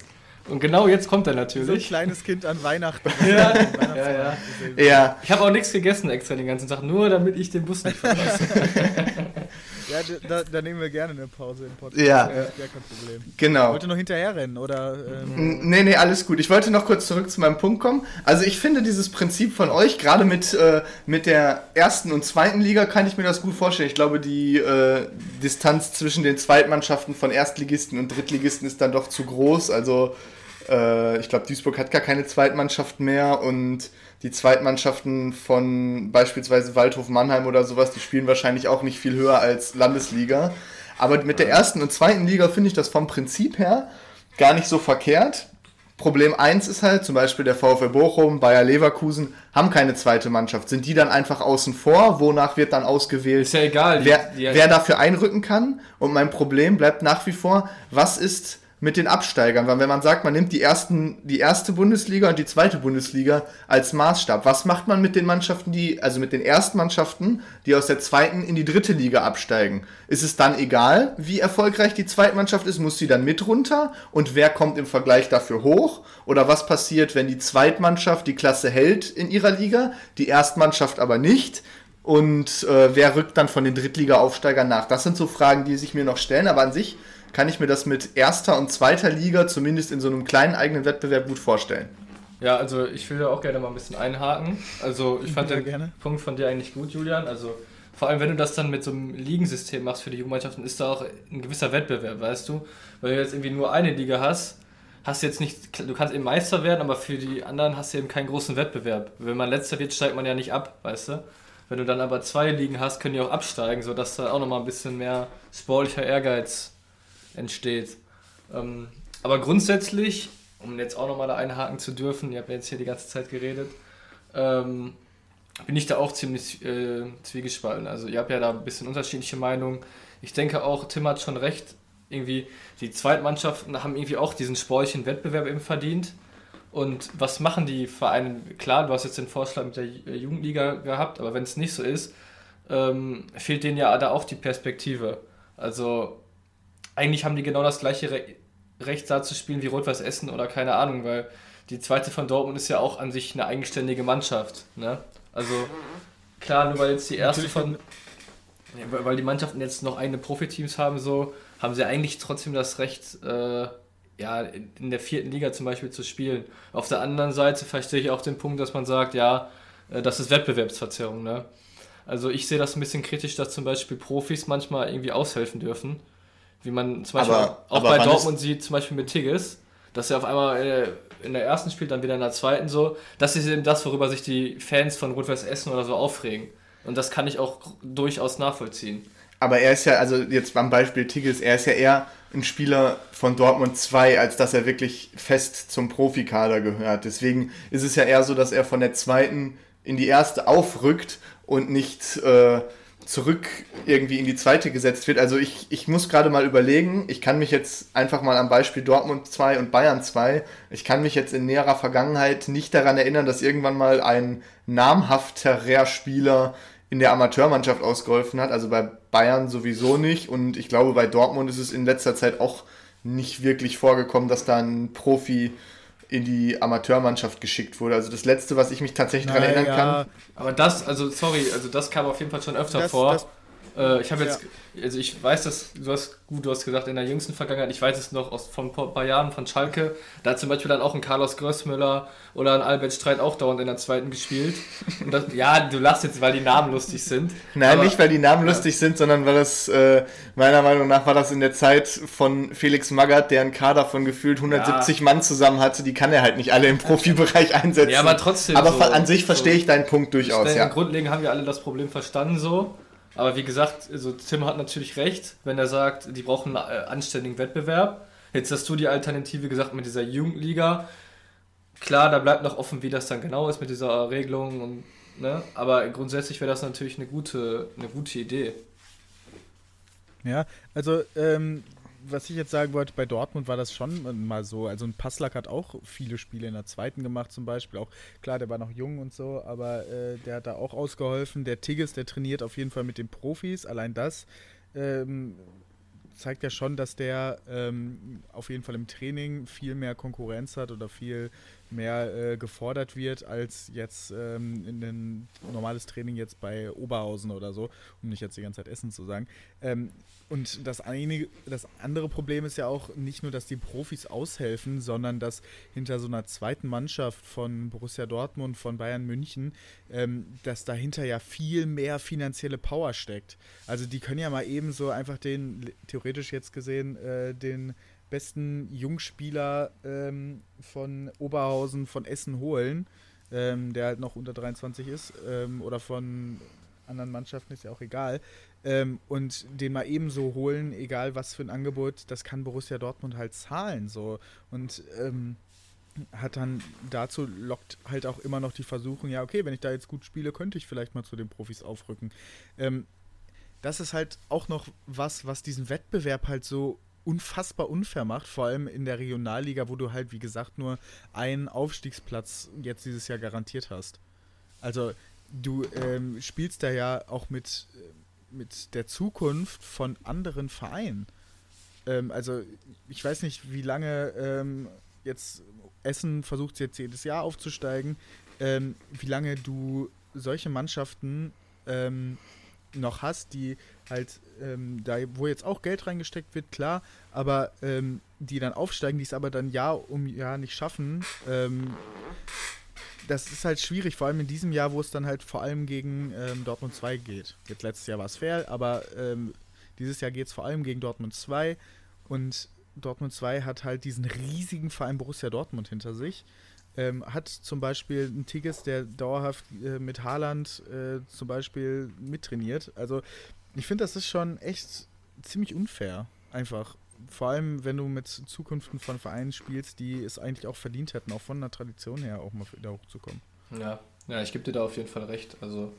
S6: Und genau jetzt kommt er natürlich. So ein
S4: kleines Kind an Weihnachten.
S6: ja, ja, ja. ja. Ich habe auch nichts gegessen extra den ganzen Tag, nur damit ich den Bus nicht verlasse.
S4: Ja, da, da, nehmen wir gerne eine Pause im
S5: Podcast. Ja. ja kein Problem. Genau.
S4: Ich wollte noch hinterher rennen, oder?
S5: Ähm nee, nee, alles gut. Ich wollte noch kurz zurück zu meinem Punkt kommen. Also ich finde dieses Prinzip von euch, gerade mit, äh, mit der ersten und zweiten Liga, kann ich mir das gut vorstellen. Ich glaube, die äh, Distanz zwischen den Zweitmannschaften von Erstligisten und Drittligisten ist dann doch zu groß. Also äh, ich glaube, Duisburg hat gar keine Zweitmannschaft mehr und die Zweitmannschaften von beispielsweise Waldhof Mannheim oder sowas, die spielen wahrscheinlich auch nicht viel höher als Landesliga. Aber mit der ersten und zweiten Liga finde ich das vom Prinzip her gar nicht so verkehrt. Problem 1 ist halt, zum Beispiel der VfL Bochum, Bayer Leverkusen haben keine zweite Mannschaft. Sind die dann einfach außen vor? Wonach wird dann ausgewählt?
S6: Ist ja egal.
S5: Wer, wer dafür einrücken kann? Und mein Problem bleibt nach wie vor, was ist mit den Absteigern, weil wenn man sagt, man nimmt die ersten, die erste Bundesliga und die zweite Bundesliga als Maßstab, was macht man mit den Mannschaften, die, also mit den ersten Mannschaften, die aus der zweiten in die dritte Liga absteigen? Ist es dann egal, wie erfolgreich die Zweitmannschaft ist? Muss sie dann mit runter? Und wer kommt im Vergleich dafür hoch? Oder was passiert, wenn die Zweitmannschaft die Klasse hält in ihrer Liga, die Erstmannschaft aber nicht? Und äh, wer rückt dann von den Drittliga-Aufsteigern nach? Das sind so Fragen, die sich mir noch stellen, aber an sich kann ich mir das mit erster und zweiter Liga zumindest in so einem kleinen eigenen Wettbewerb gut vorstellen.
S6: Ja, also ich will da auch gerne mal ein bisschen einhaken. Also ich fand ja, den gerne. Punkt von dir eigentlich gut, Julian. Also vor allem, wenn du das dann mit so einem Ligensystem machst für die Jugendmannschaften, ist da auch ein gewisser Wettbewerb, weißt du? Weil du jetzt irgendwie nur eine Liga hast, hast du jetzt nicht, du kannst eben Meister werden, aber für die anderen hast du eben keinen großen Wettbewerb. Wenn man letzter wird, steigt man ja nicht ab, weißt du? Wenn du dann aber zwei Ligen hast, können die auch absteigen, sodass da auch nochmal ein bisschen mehr sportlicher Ehrgeiz entsteht. Ähm, aber grundsätzlich, um jetzt auch nochmal da einhaken zu dürfen, ihr habt jetzt hier die ganze Zeit geredet, ähm, bin ich da auch ziemlich äh, zwiegespalten. Also ihr habt ja da ein bisschen unterschiedliche Meinungen. Ich denke auch, Tim hat schon recht. Irgendwie, die Zweitmannschaften haben irgendwie auch diesen sportlichen Wettbewerb eben verdient. Und was machen die Vereine? Klar, du hast jetzt den Vorschlag mit der Jugendliga gehabt, aber wenn es nicht so ist, ähm, fehlt denen ja da auch die Perspektive. Also eigentlich haben die genau das gleiche Re Recht da zu spielen wie Rot-Weiß Essen oder keine Ahnung, weil die zweite von Dortmund ist ja auch an sich eine eigenständige Mannschaft. Ne? Also klar, nur weil jetzt die erste Natürlich. von, weil die Mannschaften jetzt noch eigene Profiteams haben, so haben sie eigentlich trotzdem das Recht, äh, ja, in der vierten Liga zum Beispiel zu spielen. Auf der anderen Seite verstehe ich auch den Punkt, dass man sagt, ja, äh, das ist Wettbewerbsverzerrung. Ne? Also ich sehe das ein bisschen kritisch, dass zum Beispiel Profis manchmal irgendwie aushelfen dürfen. Wie man zum Beispiel aber, auch aber bei Dortmund sieht, zum Beispiel mit Tigges, dass er auf einmal äh, in der ersten spielt, dann wieder in der zweiten so. Das ist eben das, worüber sich die Fans von Rot-Weiß Essen oder so aufregen. Und das kann ich auch durchaus nachvollziehen.
S5: Aber er ist ja, also jetzt beim Beispiel Tigges, er ist ja eher ein Spieler von Dortmund 2, als dass er wirklich fest zum Profikader gehört. Deswegen ist es ja eher so, dass er von der zweiten in die erste aufrückt und nicht äh, zurück irgendwie in die zweite gesetzt wird. Also ich, ich muss gerade mal überlegen, ich kann mich jetzt einfach mal am Beispiel Dortmund 2 und Bayern 2, ich kann mich jetzt in näherer Vergangenheit nicht daran erinnern, dass irgendwann mal ein namhafterer Spieler in der Amateurmannschaft ausgeholfen hat. Also bei Bayern sowieso nicht und ich glaube bei Dortmund ist es in letzter Zeit auch nicht wirklich vorgekommen, dass da ein Profi in die Amateurmannschaft geschickt wurde. Also das letzte, was ich mich tatsächlich daran erinnern ja. kann.
S6: Aber das, also sorry, also das kam auf jeden Fall schon öfter das, vor. Das, äh, ich habe jetzt, ja. also ich weiß das, du hast gut, du hast gesagt, in der jüngsten Vergangenheit, ich weiß es noch aus von ein paar Jahren von Schalke, da hat zum Beispiel dann auch ein Carlos Grössmüller oder ein Albert Streit auch dauernd in der zweiten gespielt. Das, ja, du lachst jetzt, weil die Namen lustig sind.
S5: Nein, aber, nicht weil die Namen ja. lustig sind, sondern weil das, äh, meiner Meinung nach, war das in der Zeit von Felix Magath, der einen Kader von gefühlt 170 ja. Mann zusammen hatte, die kann er halt nicht alle im Profibereich einsetzen.
S6: Ja, aber trotzdem.
S5: Aber so, an sich verstehe so, ich deinen Punkt durchaus,
S6: ja. Grundlegend haben wir alle das Problem verstanden so. Aber wie gesagt, also Tim hat natürlich recht, wenn er sagt, die brauchen einen äh, anständigen Wettbewerb. Jetzt hast du die Alternative gesagt mit dieser Jugendliga. Klar, da bleibt noch offen, wie das dann genau ist mit dieser Regelung. Und, ne? Aber grundsätzlich wäre das natürlich eine gute, eine gute Idee.
S4: Ja, also ähm, was ich jetzt sagen wollte, bei Dortmund war das schon mal so. Also ein Passlack hat auch viele Spiele in der zweiten gemacht zum Beispiel. Auch klar, der war noch jung und so, aber äh, der hat da auch ausgeholfen. Der Tigges, der trainiert auf jeden Fall mit den Profis. Allein das ähm, zeigt ja schon, dass der ähm, auf jeden Fall im Training viel mehr Konkurrenz hat oder viel mehr äh, gefordert wird als jetzt ähm, in ein normales Training jetzt bei Oberhausen oder so, um nicht jetzt die ganze Zeit Essen zu sagen. Ähm, und das, eine, das andere Problem ist ja auch nicht nur, dass die Profis aushelfen, sondern dass hinter so einer zweiten Mannschaft von Borussia Dortmund, von Bayern München, ähm, dass dahinter ja viel mehr finanzielle Power steckt. Also die können ja mal eben so einfach den, theoretisch jetzt gesehen, äh, den besten Jungspieler ähm, von Oberhausen, von Essen holen, ähm, der halt noch unter 23 ist, ähm, oder von anderen Mannschaften, ist ja auch egal. Ähm, und den mal ebenso holen, egal was für ein Angebot, das kann Borussia Dortmund halt zahlen. So. Und ähm, hat dann dazu lockt halt auch immer noch die Versuchung, ja, okay, wenn ich da jetzt gut spiele, könnte ich vielleicht mal zu den Profis aufrücken. Ähm, das ist halt auch noch was, was diesen Wettbewerb halt so unfassbar unfair macht, vor allem in der Regionalliga, wo du halt, wie gesagt, nur einen Aufstiegsplatz jetzt dieses Jahr garantiert hast. Also du ähm, spielst da ja auch mit, äh, mit der Zukunft von anderen Vereinen. Ähm, also ich weiß nicht, wie lange ähm, jetzt Essen versucht jetzt jedes Jahr aufzusteigen, ähm, wie lange du solche Mannschaften ähm, noch hast, die halt ähm, da, wo jetzt auch Geld reingesteckt wird, klar, aber ähm, die dann aufsteigen, die es aber dann Jahr um Jahr nicht schaffen. Ähm, das ist halt schwierig, vor allem in diesem Jahr, wo es dann halt vor allem gegen ähm, Dortmund 2 geht. Jetzt letztes Jahr war es fair, aber ähm, dieses Jahr geht es vor allem gegen Dortmund 2 und Dortmund 2 hat halt diesen riesigen Verein Borussia Dortmund hinter sich. Ähm, hat zum Beispiel einen Tigges, der dauerhaft äh, mit Haaland äh, zum Beispiel mittrainiert. Also ich finde, das ist schon echt ziemlich unfair. Einfach. Vor allem, wenn du mit Zukünften von Vereinen spielst, die es eigentlich auch verdient hätten, auch von der Tradition her auch mal wieder hochzukommen.
S6: Ja, ja ich gebe dir da auf jeden Fall recht. Also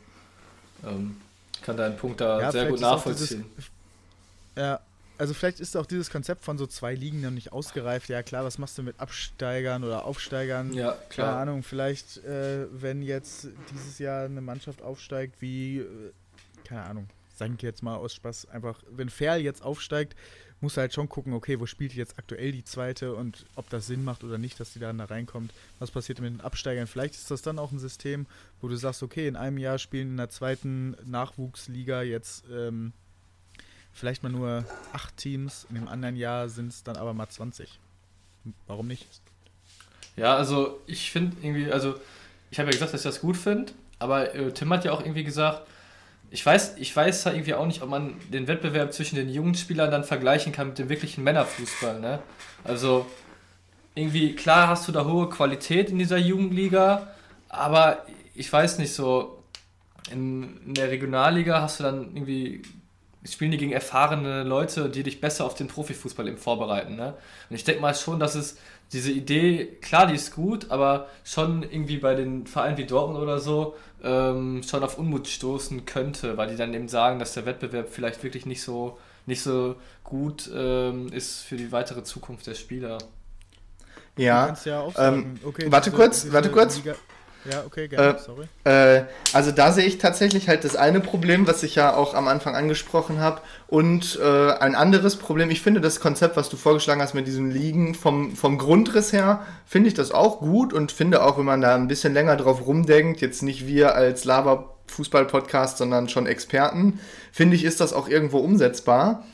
S6: ähm, kann deinen Punkt da
S4: Ja,
S6: sehr gut nachvollziehen.
S4: Ja, also vielleicht ist auch dieses Konzept von so zwei Ligen noch nicht ausgereift. Ja klar, was machst du mit Absteigern oder Aufsteigern?
S6: Ja,
S4: Keine
S6: klar.
S4: Ahnung, vielleicht, äh, wenn jetzt dieses Jahr eine Mannschaft aufsteigt, wie, äh, keine Ahnung, sag ich jetzt mal aus Spaß, einfach, wenn Ferl jetzt aufsteigt, muss halt schon gucken, okay, wo spielt jetzt aktuell die zweite und ob das Sinn macht oder nicht, dass die dann da reinkommt. Was passiert mit den Absteigern? Vielleicht ist das dann auch ein System, wo du sagst, okay, in einem Jahr spielen in der zweiten Nachwuchsliga jetzt ähm, vielleicht mal nur acht Teams, in dem anderen Jahr sind es dann aber mal 20. Warum nicht?
S6: Ja, also ich finde irgendwie, also ich habe ja gesagt, dass ich das gut finde, aber äh, Tim hat ja auch irgendwie gesagt, ich weiß, ich weiß halt irgendwie auch nicht, ob man den Wettbewerb zwischen den jungen Spielern dann vergleichen kann mit dem wirklichen Männerfußball, ne? Also irgendwie, klar hast du da hohe Qualität in dieser Jugendliga, aber ich weiß nicht so, in, in der Regionalliga hast du dann irgendwie, spielen die gegen erfahrene Leute, die dich besser auf den Profifußball eben vorbereiten, ne? Und ich denke mal schon, dass es diese Idee, klar, die ist gut, aber schon irgendwie bei den Vereinen wie Dortmund oder so ähm, schon auf Unmut stoßen könnte, weil die dann eben sagen, dass der Wettbewerb vielleicht wirklich nicht so, nicht so gut ähm, ist für die weitere Zukunft der Spieler.
S5: Ja,
S4: ja auch
S5: ähm,
S4: okay,
S5: warte kurz, warte kurz.
S4: Liga- ja, okay, gerne,
S5: Äh,
S4: sorry.
S5: Äh, also da sehe ich tatsächlich halt das eine Problem, was ich ja auch am Anfang angesprochen habe, und äh, ein anderes Problem. Ich finde das Konzept, was du vorgeschlagen hast mit diesen Ligen, vom, vom Grundriss her, finde ich das auch gut und finde auch, wenn man da ein bisschen länger drauf rumdenkt, jetzt nicht wir als Laber-Fußball-Podcast, sondern schon Experten, finde ich, ist das auch irgendwo umsetzbar.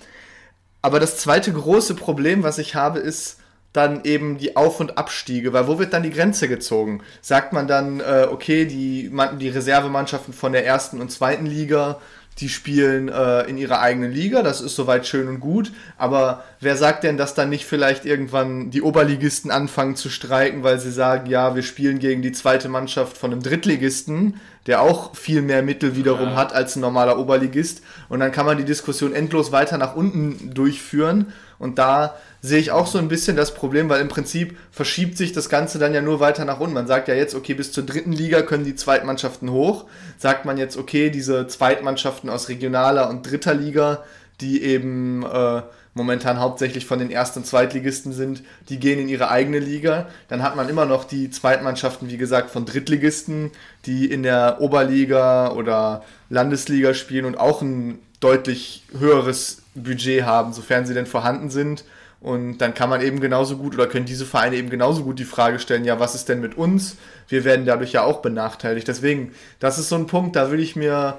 S5: Aber das zweite große Problem, was ich habe, ist dann eben die Auf- und Abstiege, weil wo wird dann die Grenze gezogen? Sagt man dann, äh, okay, die, die Reservemannschaften von der ersten und zweiten Liga, die spielen äh, in ihrer eigenen Liga, das ist soweit schön und gut, aber wer sagt denn, dass dann nicht vielleicht irgendwann die Oberligisten anfangen zu streiken, weil sie sagen, ja, wir spielen gegen die zweite Mannschaft von einem Drittligisten, der auch viel mehr Mittel wiederum
S6: Ja.
S5: hat als ein normaler Oberligist und dann kann man die Diskussion endlos weiter nach unten durchführen und da sehe ich auch so ein bisschen das Problem, weil im Prinzip verschiebt sich das Ganze dann ja nur weiter nach unten. Man sagt ja jetzt, okay, bis zur dritten Liga können die Zweitmannschaften hoch. Sagt man jetzt, okay, diese Zweitmannschaften aus regionaler und dritter Liga, die eben äh, momentan hauptsächlich von den Erst- und Zweitligisten sind, die gehen in ihre eigene Liga. Dann hat man immer noch die Zweitmannschaften, wie gesagt, von Drittligisten, die in der Oberliga oder Landesliga spielen und auch ein deutlich höheres Budget haben, sofern sie denn vorhanden sind. Und dann kann man eben genauso gut oder können diese Vereine eben genauso gut die Frage stellen, ja, was ist denn mit uns? Wir werden dadurch ja auch benachteiligt. Deswegen, das ist so ein Punkt, da würde ich mir,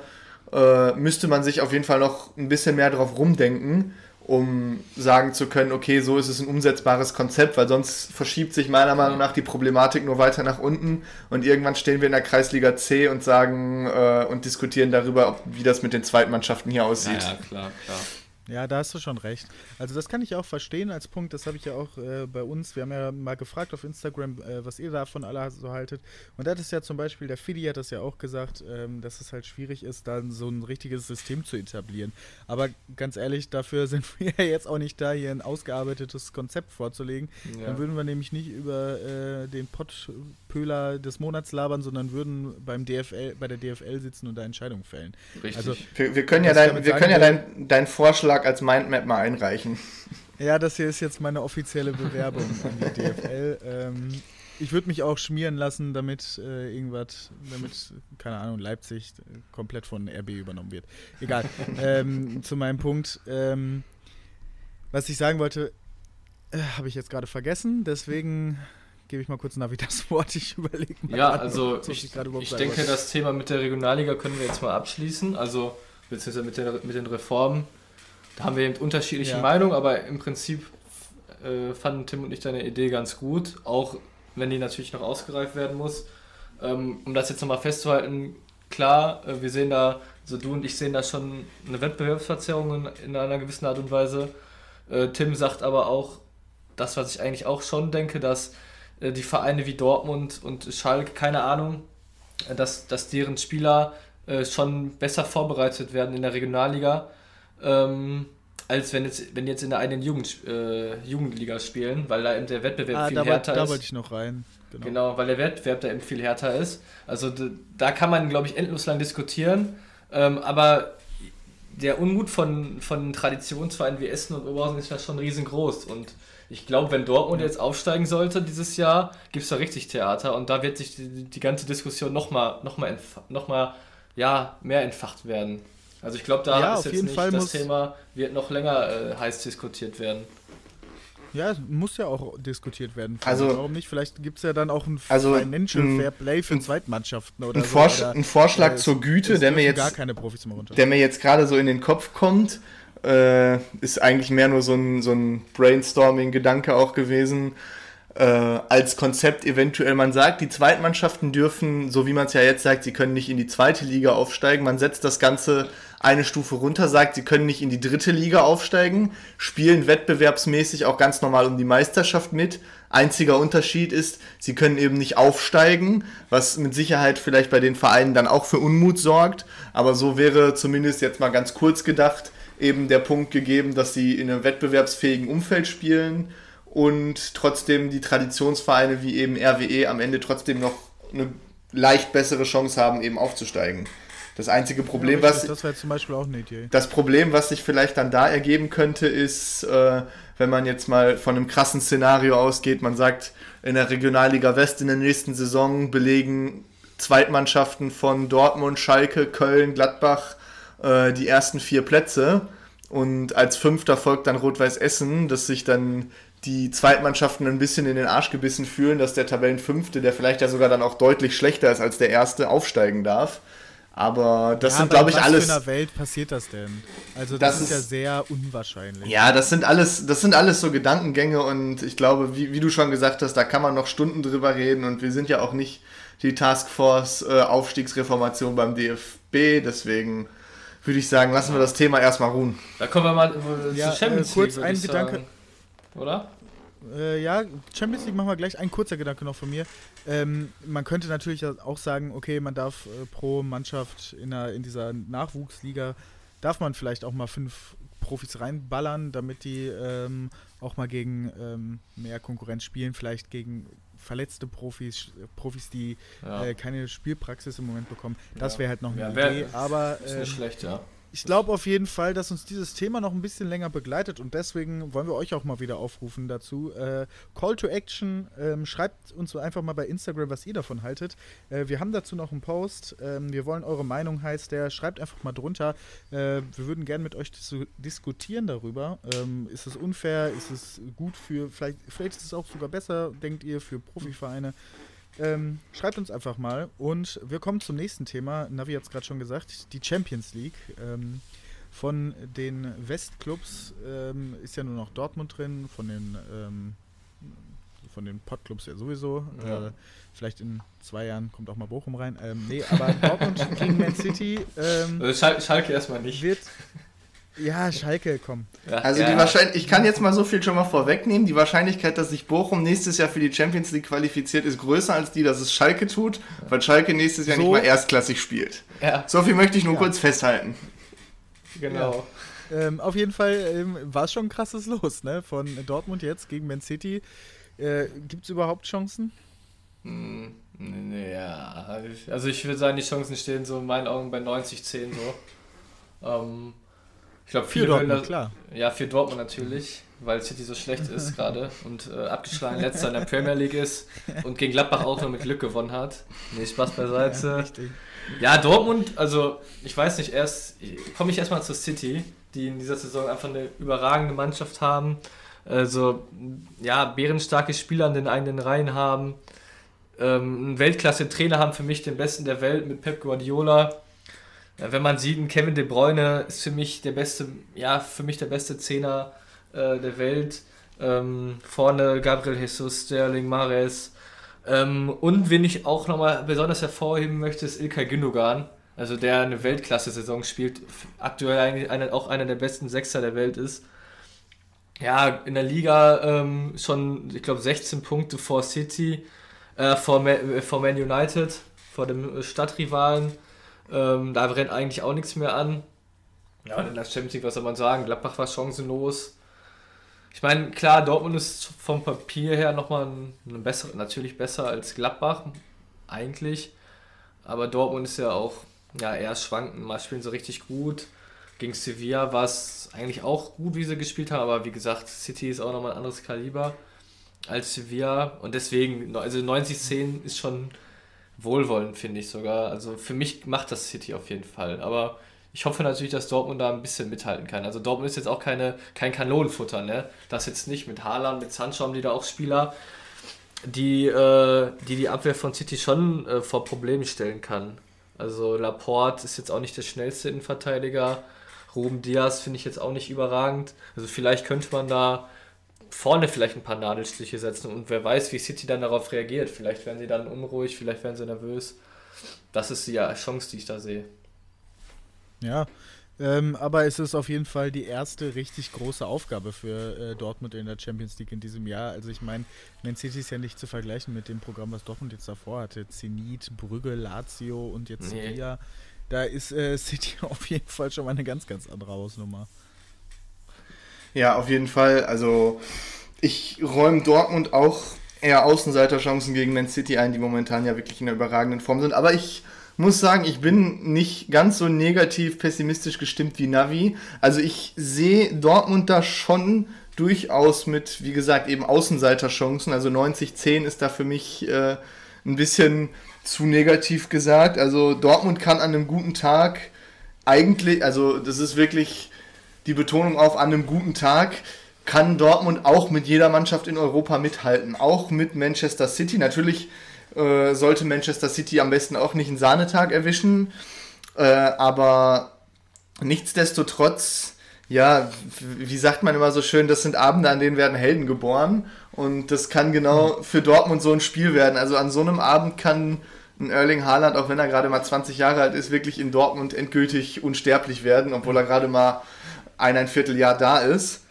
S5: äh, müsste man sich auf jeden Fall noch ein bisschen mehr drauf rumdenken, um sagen zu können, okay, so ist es ein umsetzbares Konzept, weil sonst verschiebt sich meiner Meinung nach die Problematik nur weiter nach unten und irgendwann stehen wir in der Kreisliga C und sagen äh, und diskutieren darüber, ob, wie das mit den Zweitmannschaften hier aussieht.
S6: Ja, klar, klar.
S4: Ja, da hast du schon recht. Also das kann ich auch verstehen als Punkt, das habe ich ja auch äh, bei uns, wir haben ja mal gefragt auf Instagram, äh, was ihr davon alle so haltet. Und da hat es ja zum Beispiel, der Fidi hat das ja auch gesagt, ähm, dass es halt schwierig ist, dann so ein richtiges System zu etablieren. Aber ganz ehrlich, dafür sind wir ja jetzt auch nicht da, hier ein ausgearbeitetes Konzept vorzulegen.
S6: Ja.
S4: Dann würden wir nämlich nicht über äh, den Pottpöler des Monats labern, sondern würden beim DFL, bei der DFL sitzen und da Entscheidungen fällen.
S6: Richtig.
S4: Also
S5: Wir, wir können ja, dein, wir
S4: sagen
S5: können ja
S4: will-
S5: dein, deinen Vorschlag als Mindmap mal einreichen.
S4: Ja, das hier ist jetzt meine offizielle Bewerbung an die DFL. Ähm, ich würde mich auch schmieren lassen, damit äh, irgendwas, damit, keine Ahnung, Leipzig äh, komplett von RB übernommen wird. Egal. ähm, zu meinem Punkt. Ähm, was ich sagen wollte, äh, habe ich jetzt gerade vergessen. Deswegen gebe ich mal kurz Navi das Wort. Ich überlege mal.
S6: Ja,
S4: gerade,
S6: also
S4: was
S6: ich, ich
S4: sagen
S6: denke, das Thema mit der Regionalliga können wir jetzt mal abschließen, also beziehungsweise mit, der, mit den Reformen. Da haben wir eben unterschiedliche
S4: Ja.
S6: Meinungen, aber im Prinzip äh, fanden Tim und ich deine Idee ganz gut, auch wenn die natürlich noch ausgereift werden muss. Ähm, um das jetzt nochmal festzuhalten, klar, äh, wir sehen da, also du und ich sehen da schon eine Wettbewerbsverzerrung in, in einer gewissen Art und Weise. Äh, Tim sagt aber auch, das, was ich eigentlich auch schon denke, dass äh, die Vereine wie Dortmund und Schalke, keine Ahnung, dass, dass deren Spieler äh, schon besser vorbereitet werden in der Regionalliga, ähm, als wenn jetzt, wenn die jetzt in der eigenen Jugend, äh, Jugendliga spielen, weil da eben der Wettbewerb
S4: Ah,
S6: viel
S4: da,
S6: härter
S4: da
S6: ist.
S4: wollte ich noch rein.
S6: Genau. genau. weil der Wettbewerb da eben viel härter ist. Also da kann man, glaube ich, endlos lang diskutieren. Ähm, aber der Unmut von, von Traditionsvereinen wie Essen und Oberhausen ist ja schon riesengroß. Und ich glaube, wenn Dortmund ja. jetzt aufsteigen sollte dieses Jahr, gibt es da richtig Theater. Und da wird sich die, die ganze Diskussion nochmal noch mal, noch mal, ja, mehr entfacht werden. Also ich glaube, da ja, ist jetzt nicht Fall das Thema, wird noch länger äh, heiß diskutiert werden.
S4: Ja, muss ja auch diskutiert werden.
S5: Also,
S4: Warum nicht? Vielleicht gibt es ja dann auch ein
S5: also,
S4: Financial ein, Fair Play für Zweitmannschaften oder
S5: ein, so, Vorsch oder, ein Vorschlag äh, zur Güte, der mir, jetzt, der mir jetzt gerade so in den Kopf kommt, äh, ist eigentlich mehr nur so ein, so ein Brainstorming-Gedanke auch gewesen. Äh, als Konzept eventuell, man sagt, die Zweitmannschaften dürfen, so wie man es ja jetzt sagt, sie können nicht in die zweite Liga aufsteigen. Man setzt das Ganze eine Stufe runter, sagt, sie können nicht in die dritte Liga aufsteigen, spielen wettbewerbsmäßig auch ganz normal um die Meisterschaft mit. Einziger Unterschied ist, sie können eben nicht aufsteigen, was mit Sicherheit vielleicht bei den Vereinen dann auch für Unmut sorgt. Aber so wäre zumindest jetzt mal ganz kurz gedacht eben der Punkt gegeben, dass sie in einem wettbewerbsfähigen Umfeld spielen und trotzdem die Traditionsvereine wie eben RWE am Ende trotzdem noch eine leicht bessere Chance haben, eben aufzusteigen. Das einzige Problem, ja, was.
S4: Das wäre zum Beispiel auch eine Idee.
S5: Das Problem, was sich vielleicht dann da ergeben könnte, ist, äh, wenn man jetzt mal von einem krassen Szenario ausgeht, man sagt, in der Regionalliga West in der nächsten Saison belegen Zweitmannschaften von Dortmund, Schalke, Köln, Gladbach äh, die ersten vier Plätze. Und als Fünfter folgt dann Rot-Weiß Essen, dass sich dann die Zweitmannschaften ein bisschen in den Arsch gebissen fühlen, dass der Tabellenfünfte, der vielleicht ja sogar dann auch deutlich schlechter ist als der Erste, aufsteigen darf. Aber das ja, sind, glaube ich, alles.
S4: In der Welt passiert das denn? Also, das, das ist, ist, ja sehr unwahrscheinlich.
S5: Ja, das sind alles, das sind alles so Gedankengänge und ich glaube, wie, wie du schon gesagt hast, da kann man noch Stunden drüber reden und wir sind ja auch nicht die Taskforce äh, Aufstiegsreformation beim DFB, deswegen würde ich sagen, lassen wir das Thema erstmal ruhen.
S6: Da kommen wir mal
S4: ja, zu Champions äh, kurz League. Kurz ein Gedanke.
S6: Oder?
S4: Äh, ja, Champions League machen wir gleich. Ein kurzer Gedanke noch von mir. Ähm, man könnte natürlich auch sagen, okay, man darf äh, pro Mannschaft in, der, in dieser Nachwuchsliga, darf man vielleicht auch mal fünf Profis reinballern, damit die ähm, auch mal gegen ähm, mehr Konkurrenz spielen, vielleicht gegen verletzte Profis, Profis, die ja. äh, keine Spielpraxis im Moment bekommen. Das wäre halt noch eine ja, Idee. Aber
S6: ist nicht ähm, schlecht, ja
S4: ich glaube auf jeden Fall, dass uns dieses Thema noch ein bisschen länger begleitet und deswegen wollen wir euch auch mal wieder aufrufen dazu. Äh, Call to Action, ähm, schreibt uns so einfach mal bei Instagram, was ihr davon haltet. Äh, wir haben dazu noch einen Post. Ähm, wir wollen eure Meinung, heißt der. Schreibt einfach mal drunter. Äh, wir würden gerne mit euch dis diskutieren darüber. Ähm, ist es unfair? Ist es gut für, vielleicht, vielleicht ist es auch sogar besser, denkt ihr, für Profivereine? Ähm, schreibt uns einfach mal. Und wir kommen zum nächsten Thema. Navi hat es gerade schon gesagt, die Champions League. Ähm, von den Westclubs ähm, ist ja nur noch Dortmund drin, von den ähm, von den Podclubs ja sowieso. Ja. Äh, vielleicht in zwei Jahren kommt auch mal Bochum rein. Ähm, nee, aber Dortmund gegen Man City. Ähm,
S6: also Schal Schalke erstmal nicht.
S4: Wird, ja, Schalke, komm.
S5: Ja, also ja. die Wahrscheinlich, ich kann jetzt mal so viel schon mal vorwegnehmen. Die Wahrscheinlichkeit, dass sich Bochum nächstes Jahr für die Champions League qualifiziert, ist größer als die, dass es Schalke tut, weil Schalke nächstes Jahr so. nicht mal erstklassig spielt. Ja. So viel möchte ich nur kurz festhalten.
S6: Genau.
S4: Ähm, auf jeden Fall ähm, war es schon ein krasses Los, ne? Von Dortmund jetzt gegen Man City. Äh, Gibt es überhaupt Chancen?
S6: Hm, ja, also ich würde sagen, die Chancen stehen so in meinen Augen bei 90-10 so. Ähm, ich glaube, viele
S4: Dortmund, das, klar.
S6: Ja, für Dortmund natürlich, weil City so schlecht ist gerade und äh, abgeschlagen letzter in der Premier League ist und gegen Gladbach auch nur mit Glück gewonnen hat. Nee, Spaß beiseite. Ja, ja, Dortmund, also ich weiß nicht, erst komme ich erstmal zur City, die in dieser Saison einfach eine überragende Mannschaft haben. Also, ja, bärenstarke Spieler an den eigenen Reihen haben. Ähm, Weltklasse-Trainer haben für mich den besten der Welt mit Pep Guardiola wenn man sieht, Kevin De Bruyne ist für mich der beste, ja, für mich der beste Zehner äh, der Welt. Ähm, vorne Gabriel Jesus, Sterling, Mares. Ähm, und wen ich auch nochmal besonders hervorheben möchte, ist Ilkay Gündogan. Also der eine Weltklasse-Saison spielt, aktuell eigentlich eine, auch einer der besten Sechser der Welt ist. Ja, in der Liga ähm, schon, ich glaube, 16 Punkte vor City, äh, vor, Ma vor Man United, vor dem Stadtrivalen. Ähm, da rennt eigentlich auch nichts mehr an. Ja, und in der Champions League, was soll man sagen? Gladbach war chancenlos. Ich meine, klar, Dortmund ist vom Papier her nochmal ein, ein besser, natürlich besser als Gladbach, eigentlich. Aber Dortmund ist ja auch ja, eher schwankend. Mal spielen sie richtig gut. Gegen Sevilla war es eigentlich auch gut, wie sie gespielt haben, aber wie gesagt, City ist auch nochmal ein anderes Kaliber als Sevilla und deswegen, also 90-10 ist schon wohlwollend, finde ich sogar. Also für mich macht das City auf jeden Fall, aber ich hoffe natürlich, dass Dortmund da ein bisschen mithalten kann. Also Dortmund ist jetzt auch keine, kein Kanonenfutter, ne? Das jetzt nicht mit Haaland, mit Sancho haben die da auch Spieler, die äh, die, die Abwehr von City schon äh, vor Probleme stellen kann. Also Laporte ist jetzt auch nicht der schnellste Innenverteidiger. Ruben Diaz finde ich jetzt auch nicht überragend. Also vielleicht könnte man da vorne vielleicht ein paar Nadelstiche setzen und wer weiß, wie City dann darauf reagiert. Vielleicht werden sie dann unruhig, vielleicht werden sie nervös. Das ist die ja, Chance, die ich da sehe.
S4: Ja, ähm, aber es ist auf jeden Fall die erste richtig große Aufgabe für äh, Dortmund in der Champions League in diesem Jahr. Also ich meine, Man City ist ja nicht zu vergleichen mit dem Programm, was Dortmund jetzt davor hatte. Zenit, Brügge, Lazio und jetzt nee. Sevilla. Da ist äh, City auf jeden Fall schon mal eine ganz, ganz andere Hausnummer.
S5: Ja, auf jeden Fall. Also ich räume Dortmund auch eher Außenseiterchancen gegen Man City ein, die momentan ja wirklich in einer überragenden Form sind. Aber ich muss sagen, ich bin nicht ganz so negativ pessimistisch gestimmt wie Navi. Also ich sehe Dortmund da schon durchaus mit, wie gesagt, eben Außenseiterchancen. Also 90-10 ist da für mich äh, ein bisschen zu negativ gesagt. Also Dortmund kann an einem guten Tag eigentlich, also das ist wirklich die Betonung auf an einem guten Tag, kann Dortmund auch mit jeder Mannschaft in Europa mithalten. Auch mit Manchester City. Natürlich äh, sollte Manchester City am besten auch nicht einen Sahnetag erwischen. Äh, aber nichtsdestotrotz, ja, wie sagt man immer so schön, das sind Abende, an denen werden Helden geboren. Und das kann genau für Dortmund so ein Spiel werden. Also an so einem Abend kann ein Erling Haaland, auch wenn er gerade mal 20 Jahre alt ist, wirklich in Dortmund endgültig unsterblich werden, obwohl er gerade mal ein, ein Vierteljahr da ist.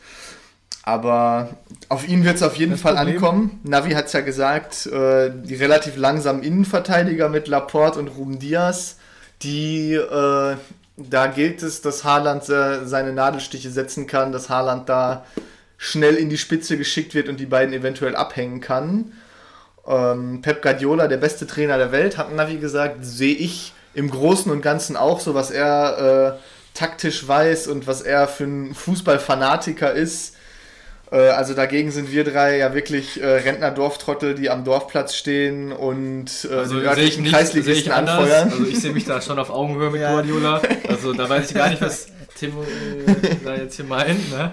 S5: Aber auf ihn wird es auf jeden das Fall Problem. ankommen. Navi hat es ja gesagt, äh, die relativ langsamen Innenverteidiger mit Laporte und Ruben Diaz, die, äh, da gilt es, dass Haaland äh, seine Nadelstiche setzen kann, dass Haaland da schnell in die Spitze geschickt wird und die beiden eventuell abhängen kann. Ähm, Pep Guardiola, der beste Trainer der Welt, hat Navi gesagt, sehe ich im Großen und Ganzen auch so, was er äh, taktisch weiß und was er für ein Fußballfanatiker ist äh, also dagegen sind wir drei ja wirklich äh, Rentner-Dorftrottel, die am Dorfplatz stehen und äh,
S6: also die örtlichen Kreisligisten anfeuern. Also ich sehe mich da schon auf Augenhöhe mit ja. Guardiola. Also da weiß ich gar nicht, was Timo äh, da jetzt hier meint. Ne?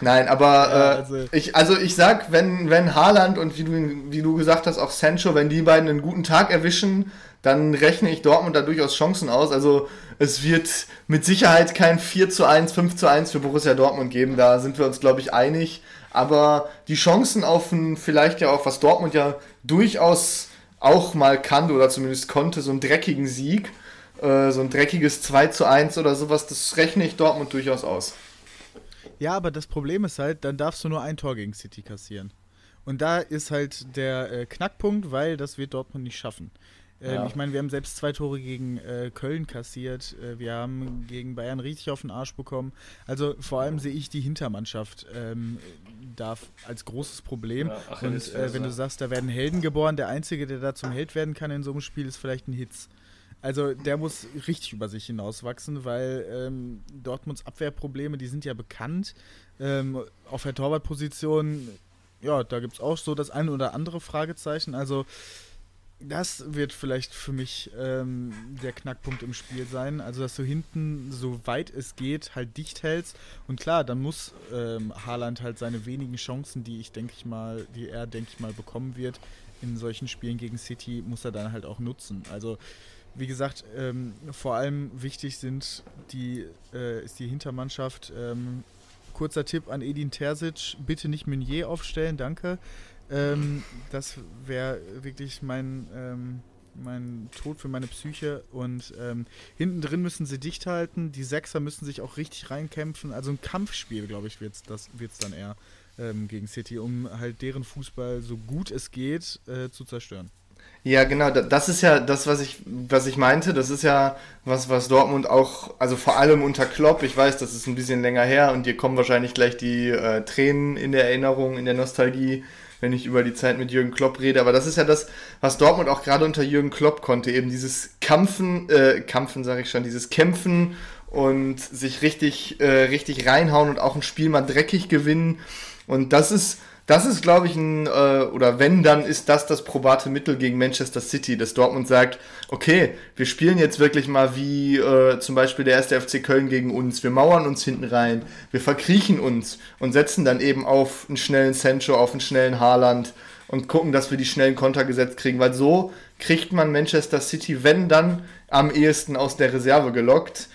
S5: Nein, aber ja, äh, also. ich, also ich sag, wenn, wenn Haaland und wie du, wie du gesagt hast, auch Sancho, wenn die beiden einen guten Tag erwischen, dann rechne ich Dortmund da durchaus Chancen aus. Also es wird mit Sicherheit kein 4 zu 1, 5 zu 1 für Borussia Dortmund geben. Da sind wir uns, glaube ich, einig. Aber die Chancen auf ein, vielleicht ja auch, was Dortmund ja durchaus auch mal kann oder zumindest konnte, so einen dreckigen Sieg, äh, so ein dreckiges 2 zu 1 oder sowas, das rechne ich Dortmund durchaus aus.
S4: Ja, aber das Problem ist halt, dann darfst du nur ein Tor gegen City kassieren. Und da ist halt der äh, Knackpunkt, weil das wird Dortmund nicht schaffen. Ähm, ja. Ich meine, wir haben selbst zwei Tore gegen äh, Köln kassiert. Äh, wir haben gegen Bayern richtig auf den Arsch bekommen. Also vor allem sehe ich die Hintermannschaft ähm, da als großes Problem. Ja, ach, Und äh, wenn du sagst, da werden Helden geboren, der Einzige, der da zum Held werden kann in so einem Spiel, ist vielleicht ein Hitz. Also der muss richtig über sich hinauswachsen, weil ähm, Dortmunds Abwehrprobleme, die sind ja bekannt. Ähm, auf der Torwartposition, ja, da gibt es auch so das eine oder andere Fragezeichen. Also das wird vielleicht für mich ähm, der Knackpunkt im Spiel sein. Also, dass du hinten, so weit es geht, halt dicht hältst. Und klar, dann muss ähm, Haaland halt seine wenigen Chancen, die ich denke ich mal, die er, denke ich mal, bekommen wird, in solchen Spielen gegen City, muss er dann halt auch nutzen. Also, wie gesagt, ähm, vor allem wichtig sind die, äh, ist die Hintermannschaft. Ähm, kurzer Tipp an Edin Terzic, bitte nicht Meunier aufstellen, danke. Ähm, das wäre wirklich mein, ähm, mein Tod für meine Psyche. Und ähm, hinten drin müssen sie dicht halten. Die Sechser müssen sich auch richtig reinkämpfen. Also ein Kampfspiel, glaube ich, wird es wird's dann eher ähm, gegen City, um halt deren Fußball so gut es geht äh, zu zerstören.
S5: Ja, genau, das ist ja das, was ich, was ich meinte. Das ist ja was, was Dortmund auch, also vor allem unter Klopp, ich weiß, das ist ein bisschen länger her und dir kommen wahrscheinlich gleich die äh, Tränen in der Erinnerung, in der Nostalgie, wenn ich über die Zeit mit Jürgen Klopp rede. Aber das ist ja das, was Dortmund auch gerade unter Jürgen Klopp konnte, eben dieses Kampfen, äh, Kampfen sage ich schon, dieses Kämpfen und sich richtig, äh, richtig reinhauen und auch ein Spiel mal dreckig gewinnen. Und das ist das ist, glaube ich, ein, äh, oder wenn, dann ist das das probate Mittel gegen Manchester City, dass Dortmund sagt, okay, wir spielen jetzt wirklich mal wie äh, zum Beispiel der erste FC Köln gegen uns. Wir mauern uns hinten rein, wir verkriechen uns und setzen dann eben auf einen schnellen Sancho, auf einen schnellen Haaland und gucken, dass wir die schnellen Konter gesetzt kriegen, weil so kriegt man Manchester City, wenn dann, am ehesten aus der Reserve gelockt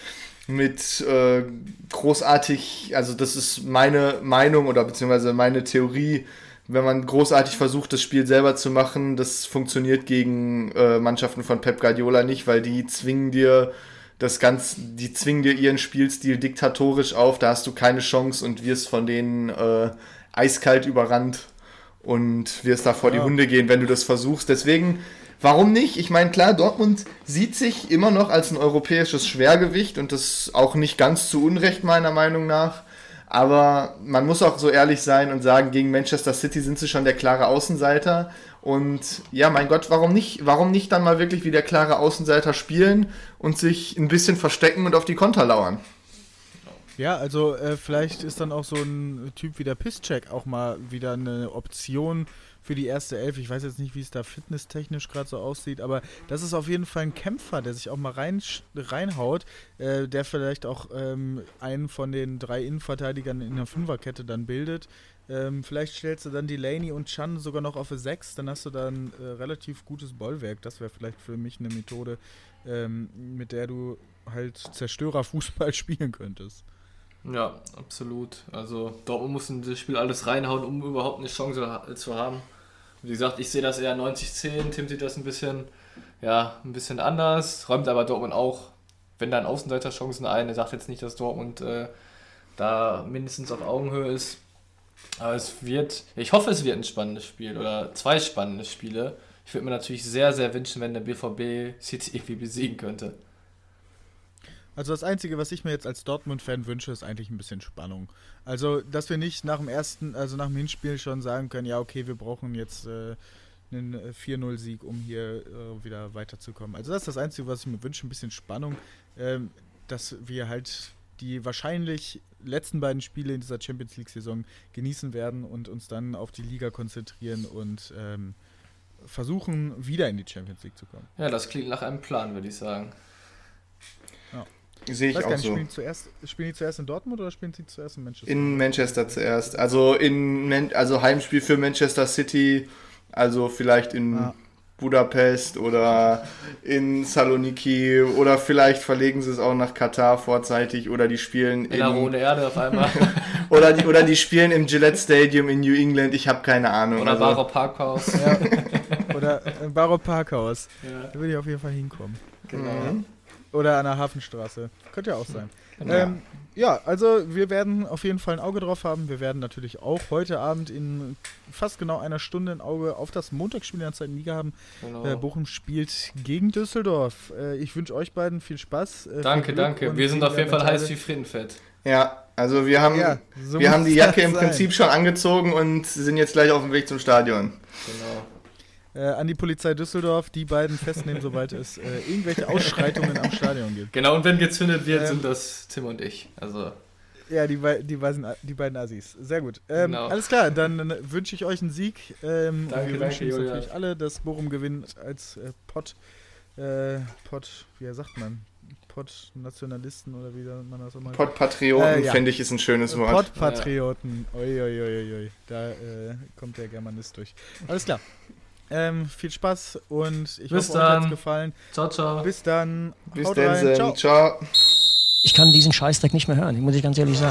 S5: mit äh, großartig, also das ist meine Meinung oder beziehungsweise meine Theorie, wenn man großartig versucht, das Spiel selber zu machen, das funktioniert gegen äh, Mannschaften von Pep Guardiola nicht, weil die zwingen dir das ganz, die zwingen dir ihren Spielstil diktatorisch auf, da hast du keine Chance und wirst von denen äh, eiskalt überrannt und wirst da vor ja. die Hunde gehen, wenn du das versuchst. Deswegen Warum nicht? Ich meine, klar, Dortmund sieht sich immer noch als ein europäisches Schwergewicht und das auch nicht ganz zu Unrecht meiner Meinung nach. Aber man muss auch so ehrlich sein und sagen, gegen Manchester City sind sie schon der klare Außenseiter. Und ja, mein Gott, warum nicht, warum nicht dann mal wirklich wie der klare Außenseiter spielen und sich ein bisschen verstecken und auf die Konter lauern?
S4: Ja, also äh, vielleicht ist dann auch so ein Typ wie der Pisscheck auch mal wieder eine Option für die erste Elf. Ich weiß jetzt nicht, wie es da fitnesstechnisch gerade so aussieht, aber das ist auf jeden Fall ein Kämpfer, der sich auch mal rein, reinhaut, äh, der vielleicht auch ähm, einen von den drei Innenverteidigern in der Fünferkette dann bildet. Ähm, vielleicht stellst du dann Delaney und Chan sogar noch auf eine 6, dann hast du da ein äh, relativ gutes Bollwerk. Das wäre vielleicht für mich eine Methode, ähm, mit der du halt Zerstörerfußball spielen könntest.
S6: Ja, absolut. Also Dortmund muss in das Spiel alles reinhauen, um überhaupt eine Chance zu haben. Wie gesagt, ich sehe das eher 90-10. Tim sieht das ein bisschen, ja, ein bisschen anders. Räumt aber Dortmund auch, wenn dann Außenseiterchancen ein. Er sagt jetzt nicht, dass Dortmund äh, da mindestens auf Augenhöhe ist. Aber es wird, ich hoffe, es wird ein spannendes Spiel oder zwei spannende Spiele. Ich würde mir natürlich sehr, sehr wünschen, wenn der BVB City irgendwie besiegen könnte.
S4: Also das Einzige, was ich mir jetzt als Dortmund-Fan wünsche, ist eigentlich ein bisschen Spannung. Also, dass wir nicht nach dem ersten, also nach dem Hinspiel schon sagen können, ja, okay, wir brauchen jetzt äh, einen 4-0-Sieg, um hier äh, wieder weiterzukommen. Also das ist das Einzige, was ich mir wünsche, ein bisschen Spannung, ähm, dass wir halt die wahrscheinlich letzten beiden Spiele in dieser Champions League-Saison genießen werden und uns dann auf die Liga konzentrieren und ähm, versuchen, wieder in die Champions League zu kommen.
S6: Ja, das klingt nach einem Plan, würde ich sagen.
S5: Sehe ich auch nicht, so.
S4: Spielen, zuerst, spielen die zuerst in Dortmund oder spielen sie zuerst in Manchester?
S5: In Manchester zuerst. Also in Man also Heimspiel für Manchester City, also vielleicht in ah. Budapest oder in Saloniki oder vielleicht verlegen sie es auch nach Katar vorzeitig oder die spielen
S6: in, in der Rote Erde auf einmal.
S5: oder, die, oder die spielen im Gillette Stadium in New England, ich habe keine Ahnung.
S6: Oder also. Barrow Parkhaus. Ja.
S4: oder äh, Barrow Parkhaus. Ja. Da würde ich auf jeden Fall hinkommen.
S6: Genau. Mhm.
S4: Oder an der Hafenstraße. Könnte ja auch sein. Genau. Ähm, ja, also wir werden auf jeden Fall ein Auge drauf haben. Wir werden natürlich auch heute Abend in fast genau einer Stunde ein Auge auf das Montagsspiel in der zweiten Liga haben. Genau. Äh, Bochum spielt gegen Düsseldorf. Äh, ich wünsche euch beiden viel Spaß.
S6: Äh, danke, viel danke. Wir sind auf jeden Fall heiß wie Frittenfett.
S5: Ja, also wir haben, ja, so wir haben die Jacke im Prinzip schon angezogen und sind jetzt gleich auf dem Weg zum Stadion.
S6: Genau
S4: äh, an die Polizei Düsseldorf, die beiden festnehmen, sobald es äh, irgendwelche Ausschreitungen am Stadion gibt.
S6: Genau, und wenn gezündet wird, ähm, sind das Tim und ich. Also.
S4: Ja, die, die, beiden, die beiden Assis. Sehr gut. Ähm, genau. Alles klar, dann, dann wünsche ich euch einen Sieg. Ähm,
S6: danke, wir wünschen
S4: uns natürlich alle, dass Bochum gewinnt als äh, Pott. Äh, Pott, wie sagt man? Pott-Nationalisten oder wie man das immer
S5: Pott-Patrioten, äh, ja. finde ich, ist ein schönes Wort.
S4: Pott-Patrioten. Uiuiuiui. Da äh, kommt der Germanist durch. Alles klar. Ähm, viel Spaß und ich
S6: Bis
S4: hoffe,
S6: dann.
S4: euch hat's gefallen.
S6: Ciao, ciao.
S4: Bis dann.
S5: Bis dann. Ciao. ciao.
S2: Ich kann diesen Scheißdreck nicht mehr hören, muss ich ganz ehrlich sagen.